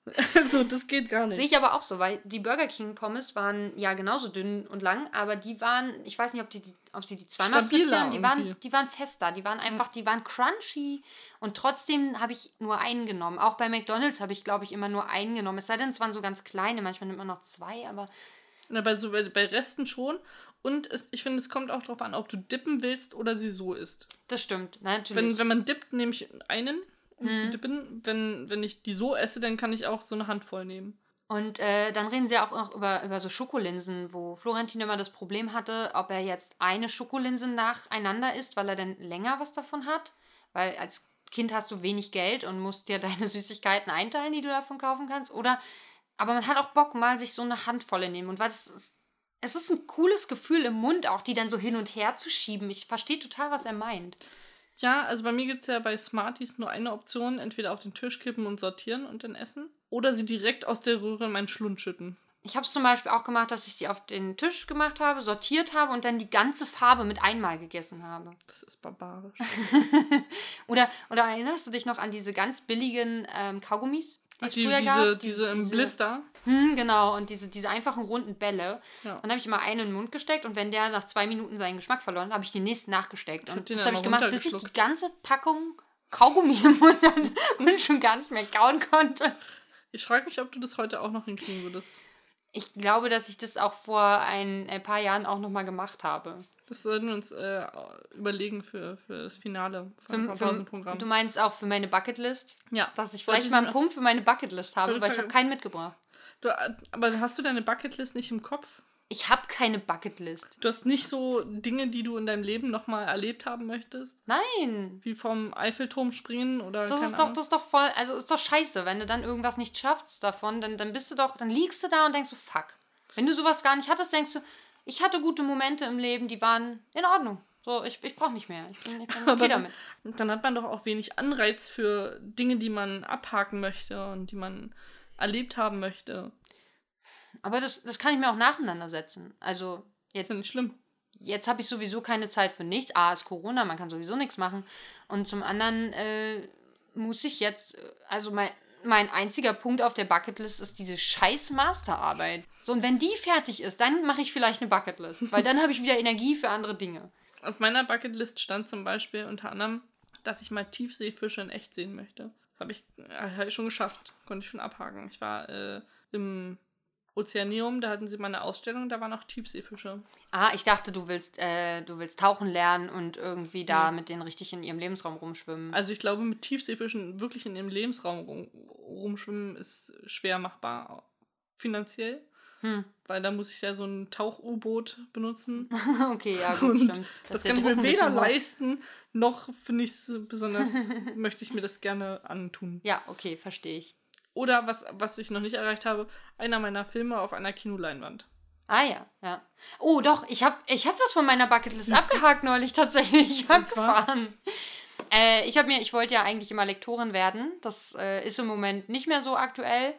(laughs) Also, das geht gar nicht. Sehe ich aber auch so, weil die Burger King Pommes waren ja genauso dünn und lang, aber die waren, ich weiß nicht, ob, die, die, ob sie die zweimal Stabiler frittieren, die waren, die waren fester, die waren einfach, die waren crunchy und trotzdem habe ich nur einen genommen. Auch bei McDonalds habe ich, glaube ich, immer nur einen genommen. Es sei denn, es waren so ganz kleine, manchmal nimmt man noch zwei, aber Na, bei, so, bei, bei Resten schon. Und es, ich finde, es kommt auch darauf an, ob du dippen willst oder sie so isst. das stimmt, natürlich. Wenn, wenn man dippt, nehme ich einen, um Mhm. zu dippen. Wenn, wenn ich die so esse, dann kann ich auch so eine Handvoll nehmen. Und äh, dann reden sie auch noch über, über so Schokolinsen, wo Florentin immer das Problem hatte, ob er jetzt eine Schokolinse nacheinander isst, weil er dann länger was davon hat. Weil als Kind hast du wenig Geld und musst dir (laughs) deine Süßigkeiten einteilen, die du davon kaufen kannst. Oder, aber man hat auch Bock, mal sich so eine Handvolle nehmen. Und es ist, es ist ein cooles Gefühl im Mund, auch die dann so hin und her zu schieben. Ich verstehe total, was er meint. Ja, also bei mir gibt es ja bei Smarties nur eine Option: entweder auf den Tisch kippen und sortieren und dann essen. Oder sie direkt aus der Röhre in meinen Schlund schütten. Ich habe es zum Beispiel auch gemacht, dass ich sie auf den Tisch gemacht habe, sortiert habe und dann die ganze Farbe mit einmal gegessen habe. Das ist barbarisch. (laughs) Oder, oder erinnerst du dich noch an diese ganz billigen ähm, Kaugummis, die die, früher diese, gab? diese im Blister. Hm, genau, und diese, diese einfachen runden Bälle. Ja. Und dann habe ich immer einen in den Mund gesteckt und wenn der nach zwei Minuten seinen Geschmack verloren hat, habe ich den nächsten nachgesteckt. Ich und das habe ich gemacht, bis ich die ganze Packung Kaugummi im Mund hatte (laughs) und schon gar nicht mehr kauen konnte. Ich frage mich, ob du das heute auch noch hinkriegen würdest. Ich glaube, dass ich das auch vor ein, ein paar Jahren auch nochmal gemacht habe. Das sollten wir uns äh, überlegen für, für das Finale Für, vom Pausenprogramm. du meinst auch für meine Bucketlist? Ja. Dass ich vielleicht mal einen Punkt für meine Bucketlist habe, weil ich habe keinen mitgebracht. Du, äh, aber hast du deine Bucketlist nicht im Kopf? Ich habe keine Bucketlist. Du hast nicht so Dinge, die du in deinem Leben nochmal erlebt haben möchtest? Nein. Wie vom Eiffelturm springen oder Das ist doch, Ahnung? das ist doch voll, also ist doch scheiße, wenn du dann irgendwas nicht schaffst davon, dann, dann bist du doch, dann liegst du da und denkst so, fuck. Wenn du sowas gar nicht hattest, denkst du, ich hatte gute Momente im Leben, die waren in Ordnung. So, ich, ich brauche nicht mehr. Ich bin, ich bin okay dann- damit. Dann hat man doch auch wenig Anreiz für Dinge, die man abhaken möchte und die man erlebt haben möchte. Aber das, das kann ich mir auch nacheinander setzen. Also, Ist jetzt, ja nicht schlimm. jetzt habe ich sowieso keine Zeit für nichts. A, ist Corona, man kann sowieso nichts machen. Und zum anderen äh, muss ich jetzt, äh, also mein, mein einziger Punkt auf der Bucketlist ist diese scheiß Masterarbeit. So, und wenn die fertig ist, dann mache ich vielleicht eine Bucketlist. Weil dann habe ich wieder Energie für andere Dinge. Auf meiner Bucketlist stand zum Beispiel unter anderem, dass ich mal Tiefseefische in echt sehen möchte. Das habe ich, äh, hab ich schon geschafft. Konnte ich schon abhaken. Ich war äh, im Ozeaneum, da hatten sie mal eine Ausstellung, da waren auch Tiefseefische. Ah, ich dachte, du willst, äh, du willst tauchen lernen und irgendwie da Nee. mit denen richtig in ihrem Lebensraum rumschwimmen. Also ich glaube, mit Tiefseefischen wirklich in ihrem Lebensraum rum, rumschwimmen ist schwer machbar. Finanziell. Hm. Weil da muss ich ja so ein Tauch-U-Boot benutzen. (laughs) okay, ja, gut, Und stimmt. Das, der kann ich mir weder leisten, noch finde ich es besonders, (laughs) möchte ich mir das gerne antun. Ja, okay, verstehe ich. Oder was, was ich noch nicht erreicht habe, einer meiner Filme auf einer Kinoleinwand. Ah ja, ja. Oh, doch, ich habe ich hab was von meiner Bucketlist abgehakt neulich tatsächlich. (laughs) Zwar? Abgefahren. Äh, ich habe mir, ich wollte ja eigentlich immer Lektorin werden. Das äh, ist im Moment nicht mehr so aktuell.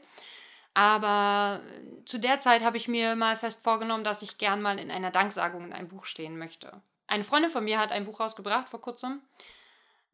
Aber äh, zu der Zeit habe ich mir mal fest vorgenommen, dass ich gern mal in einer Danksagung in einem Buch stehen möchte. Eine Freundin von mir hat ein Buch rausgebracht vor kurzem.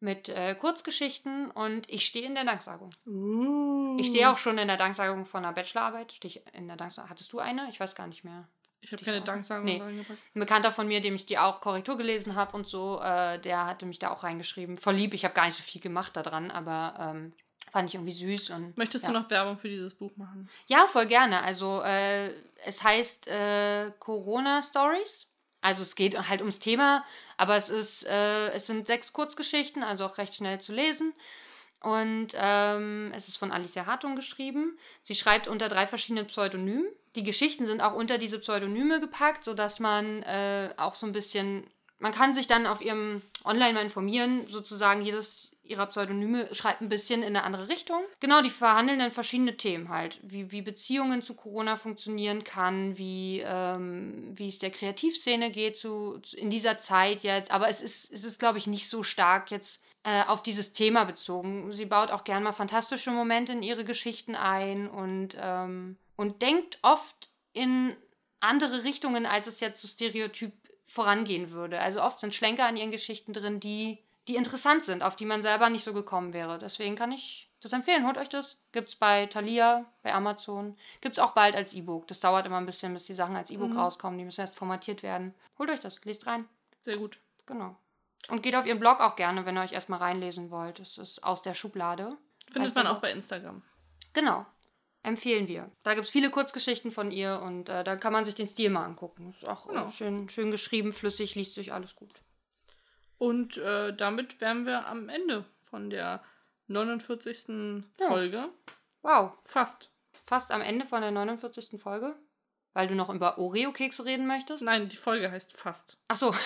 Mit äh, Kurzgeschichten und ich stehe in der Danksagung. Uh. Ich stehe auch schon in der Danksagung von einer Bachelorarbeit. Stehe ich in der Danksagung. Hattest du eine? Ich weiß gar nicht mehr. Ich habe keine. Danksagung Nee. reingepackt. Ein Bekannter von mir, dem ich die auch Korrektur gelesen habe und so, äh, der hatte mich da auch reingeschrieben. Voll lieb, ich habe gar nicht so viel gemacht da dran, aber ähm, fand ich irgendwie süß. Und, Möchtest ja. du noch Werbung für dieses Buch machen? Ja, voll gerne. Also äh, es heißt äh, Corona Stories. Also es geht halt ums Thema, aber es ist, äh, es sind sechs Kurzgeschichten, also auch recht schnell zu lesen. Und ähm, es ist von Alicia Hartung geschrieben. Sie schreibt unter drei verschiedenen Pseudonymen. Die Geschichten sind auch unter diese Pseudonyme gepackt, sodass man äh, auch so ein bisschen, man kann sich dann auf ihrem Online mal informieren, sozusagen jedes ihrer Pseudonyme schreibt ein bisschen in eine andere Richtung. Genau, die verhandeln dann verschiedene Themen halt, wie, wie Beziehungen zu Corona funktionieren kann, wie, ähm, wie es der Kreativszene geht zu, in dieser Zeit jetzt. Aber es ist, es ist glaube ich, nicht so stark jetzt äh, auf dieses Thema bezogen. Sie baut auch gern mal fantastische Momente in ihre Geschichten ein und, ähm, und denkt oft in andere Richtungen, als es jetzt so stereotyp vorangehen würde. Also oft sind Schlenker in ihren Geschichten drin, die, die interessant sind, auf die man selber nicht so gekommen wäre. Deswegen kann ich das empfehlen. Holt euch das. Gibt's bei Thalia, bei Amazon. Gibt's auch bald als E-Book. Das dauert immer ein bisschen, bis die Sachen als E-Book Mhm. rauskommen. Die müssen erst formatiert werden. Holt euch das. Lest rein. Sehr gut. Genau. Und geht auf ihren Blog auch gerne, wenn ihr euch erstmal reinlesen wollt. Das ist aus der Schublade. Findet man auch bei Instagram. Genau. Empfehlen wir. Da gibt es viele Kurzgeschichten von ihr und äh, da kann man sich den Stil mal angucken. Ist auch Genau. schön, schön geschrieben, flüssig, liest sich alles gut. Und äh, damit wären wir am Ende von der 49. Ja. Folge. Wow. Fast. Fast am Ende von der 49. Folge. Weil du noch über Oreo-Kekse reden möchtest? Nein, die Folge heißt Fast. Ach so, (laughs)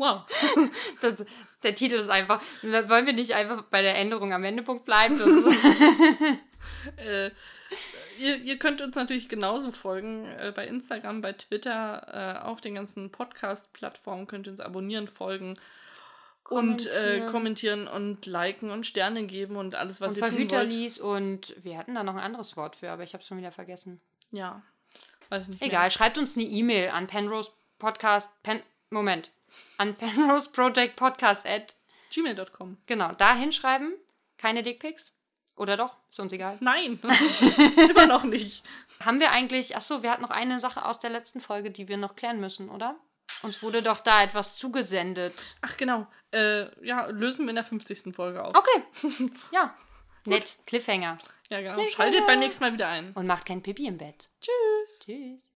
Wow. (laughs) das, der Titel ist einfach. Wollen wir nicht einfach bei der Änderung am Endepunkt bleiben? (laughs) Äh, ihr, ihr könnt uns natürlich genauso folgen. Äh, bei Instagram, bei Twitter, äh, auf den ganzen Podcast-Plattformen könnt ihr uns abonnieren, folgen und äh, Kommentieren. kommentieren und liken und Sterne geben und alles, was und ihr tun wollt. Verhüterlies und wir hatten da noch ein anderes Wort für, aber ich habe es schon wieder vergessen. Ja. Weiß ich nicht. Egal, schreibt uns eine E-Mail an Penrose Podcast. Pen, Moment. An Penrose Project Podcast at. Mehr. Gmail.com. Genau, da hinschreiben. Keine Dickpics. Oder doch? Ist uns egal. Nein. (laughs) Immer noch nicht. Haben wir eigentlich. Achso, wir hatten noch eine Sache aus der letzten Folge, die wir noch klären müssen, oder? Uns wurde doch da etwas zugesendet. Ach, genau. Äh, ja, lösen wir in der 50. Folge auf. Okay. (laughs) ja. Nett. Cliffhanger. Ja, genau. Cliffhanger. Schaltet beim nächsten Mal wieder ein. Und macht kein Pipi im Bett. Tschüss. Tschüss.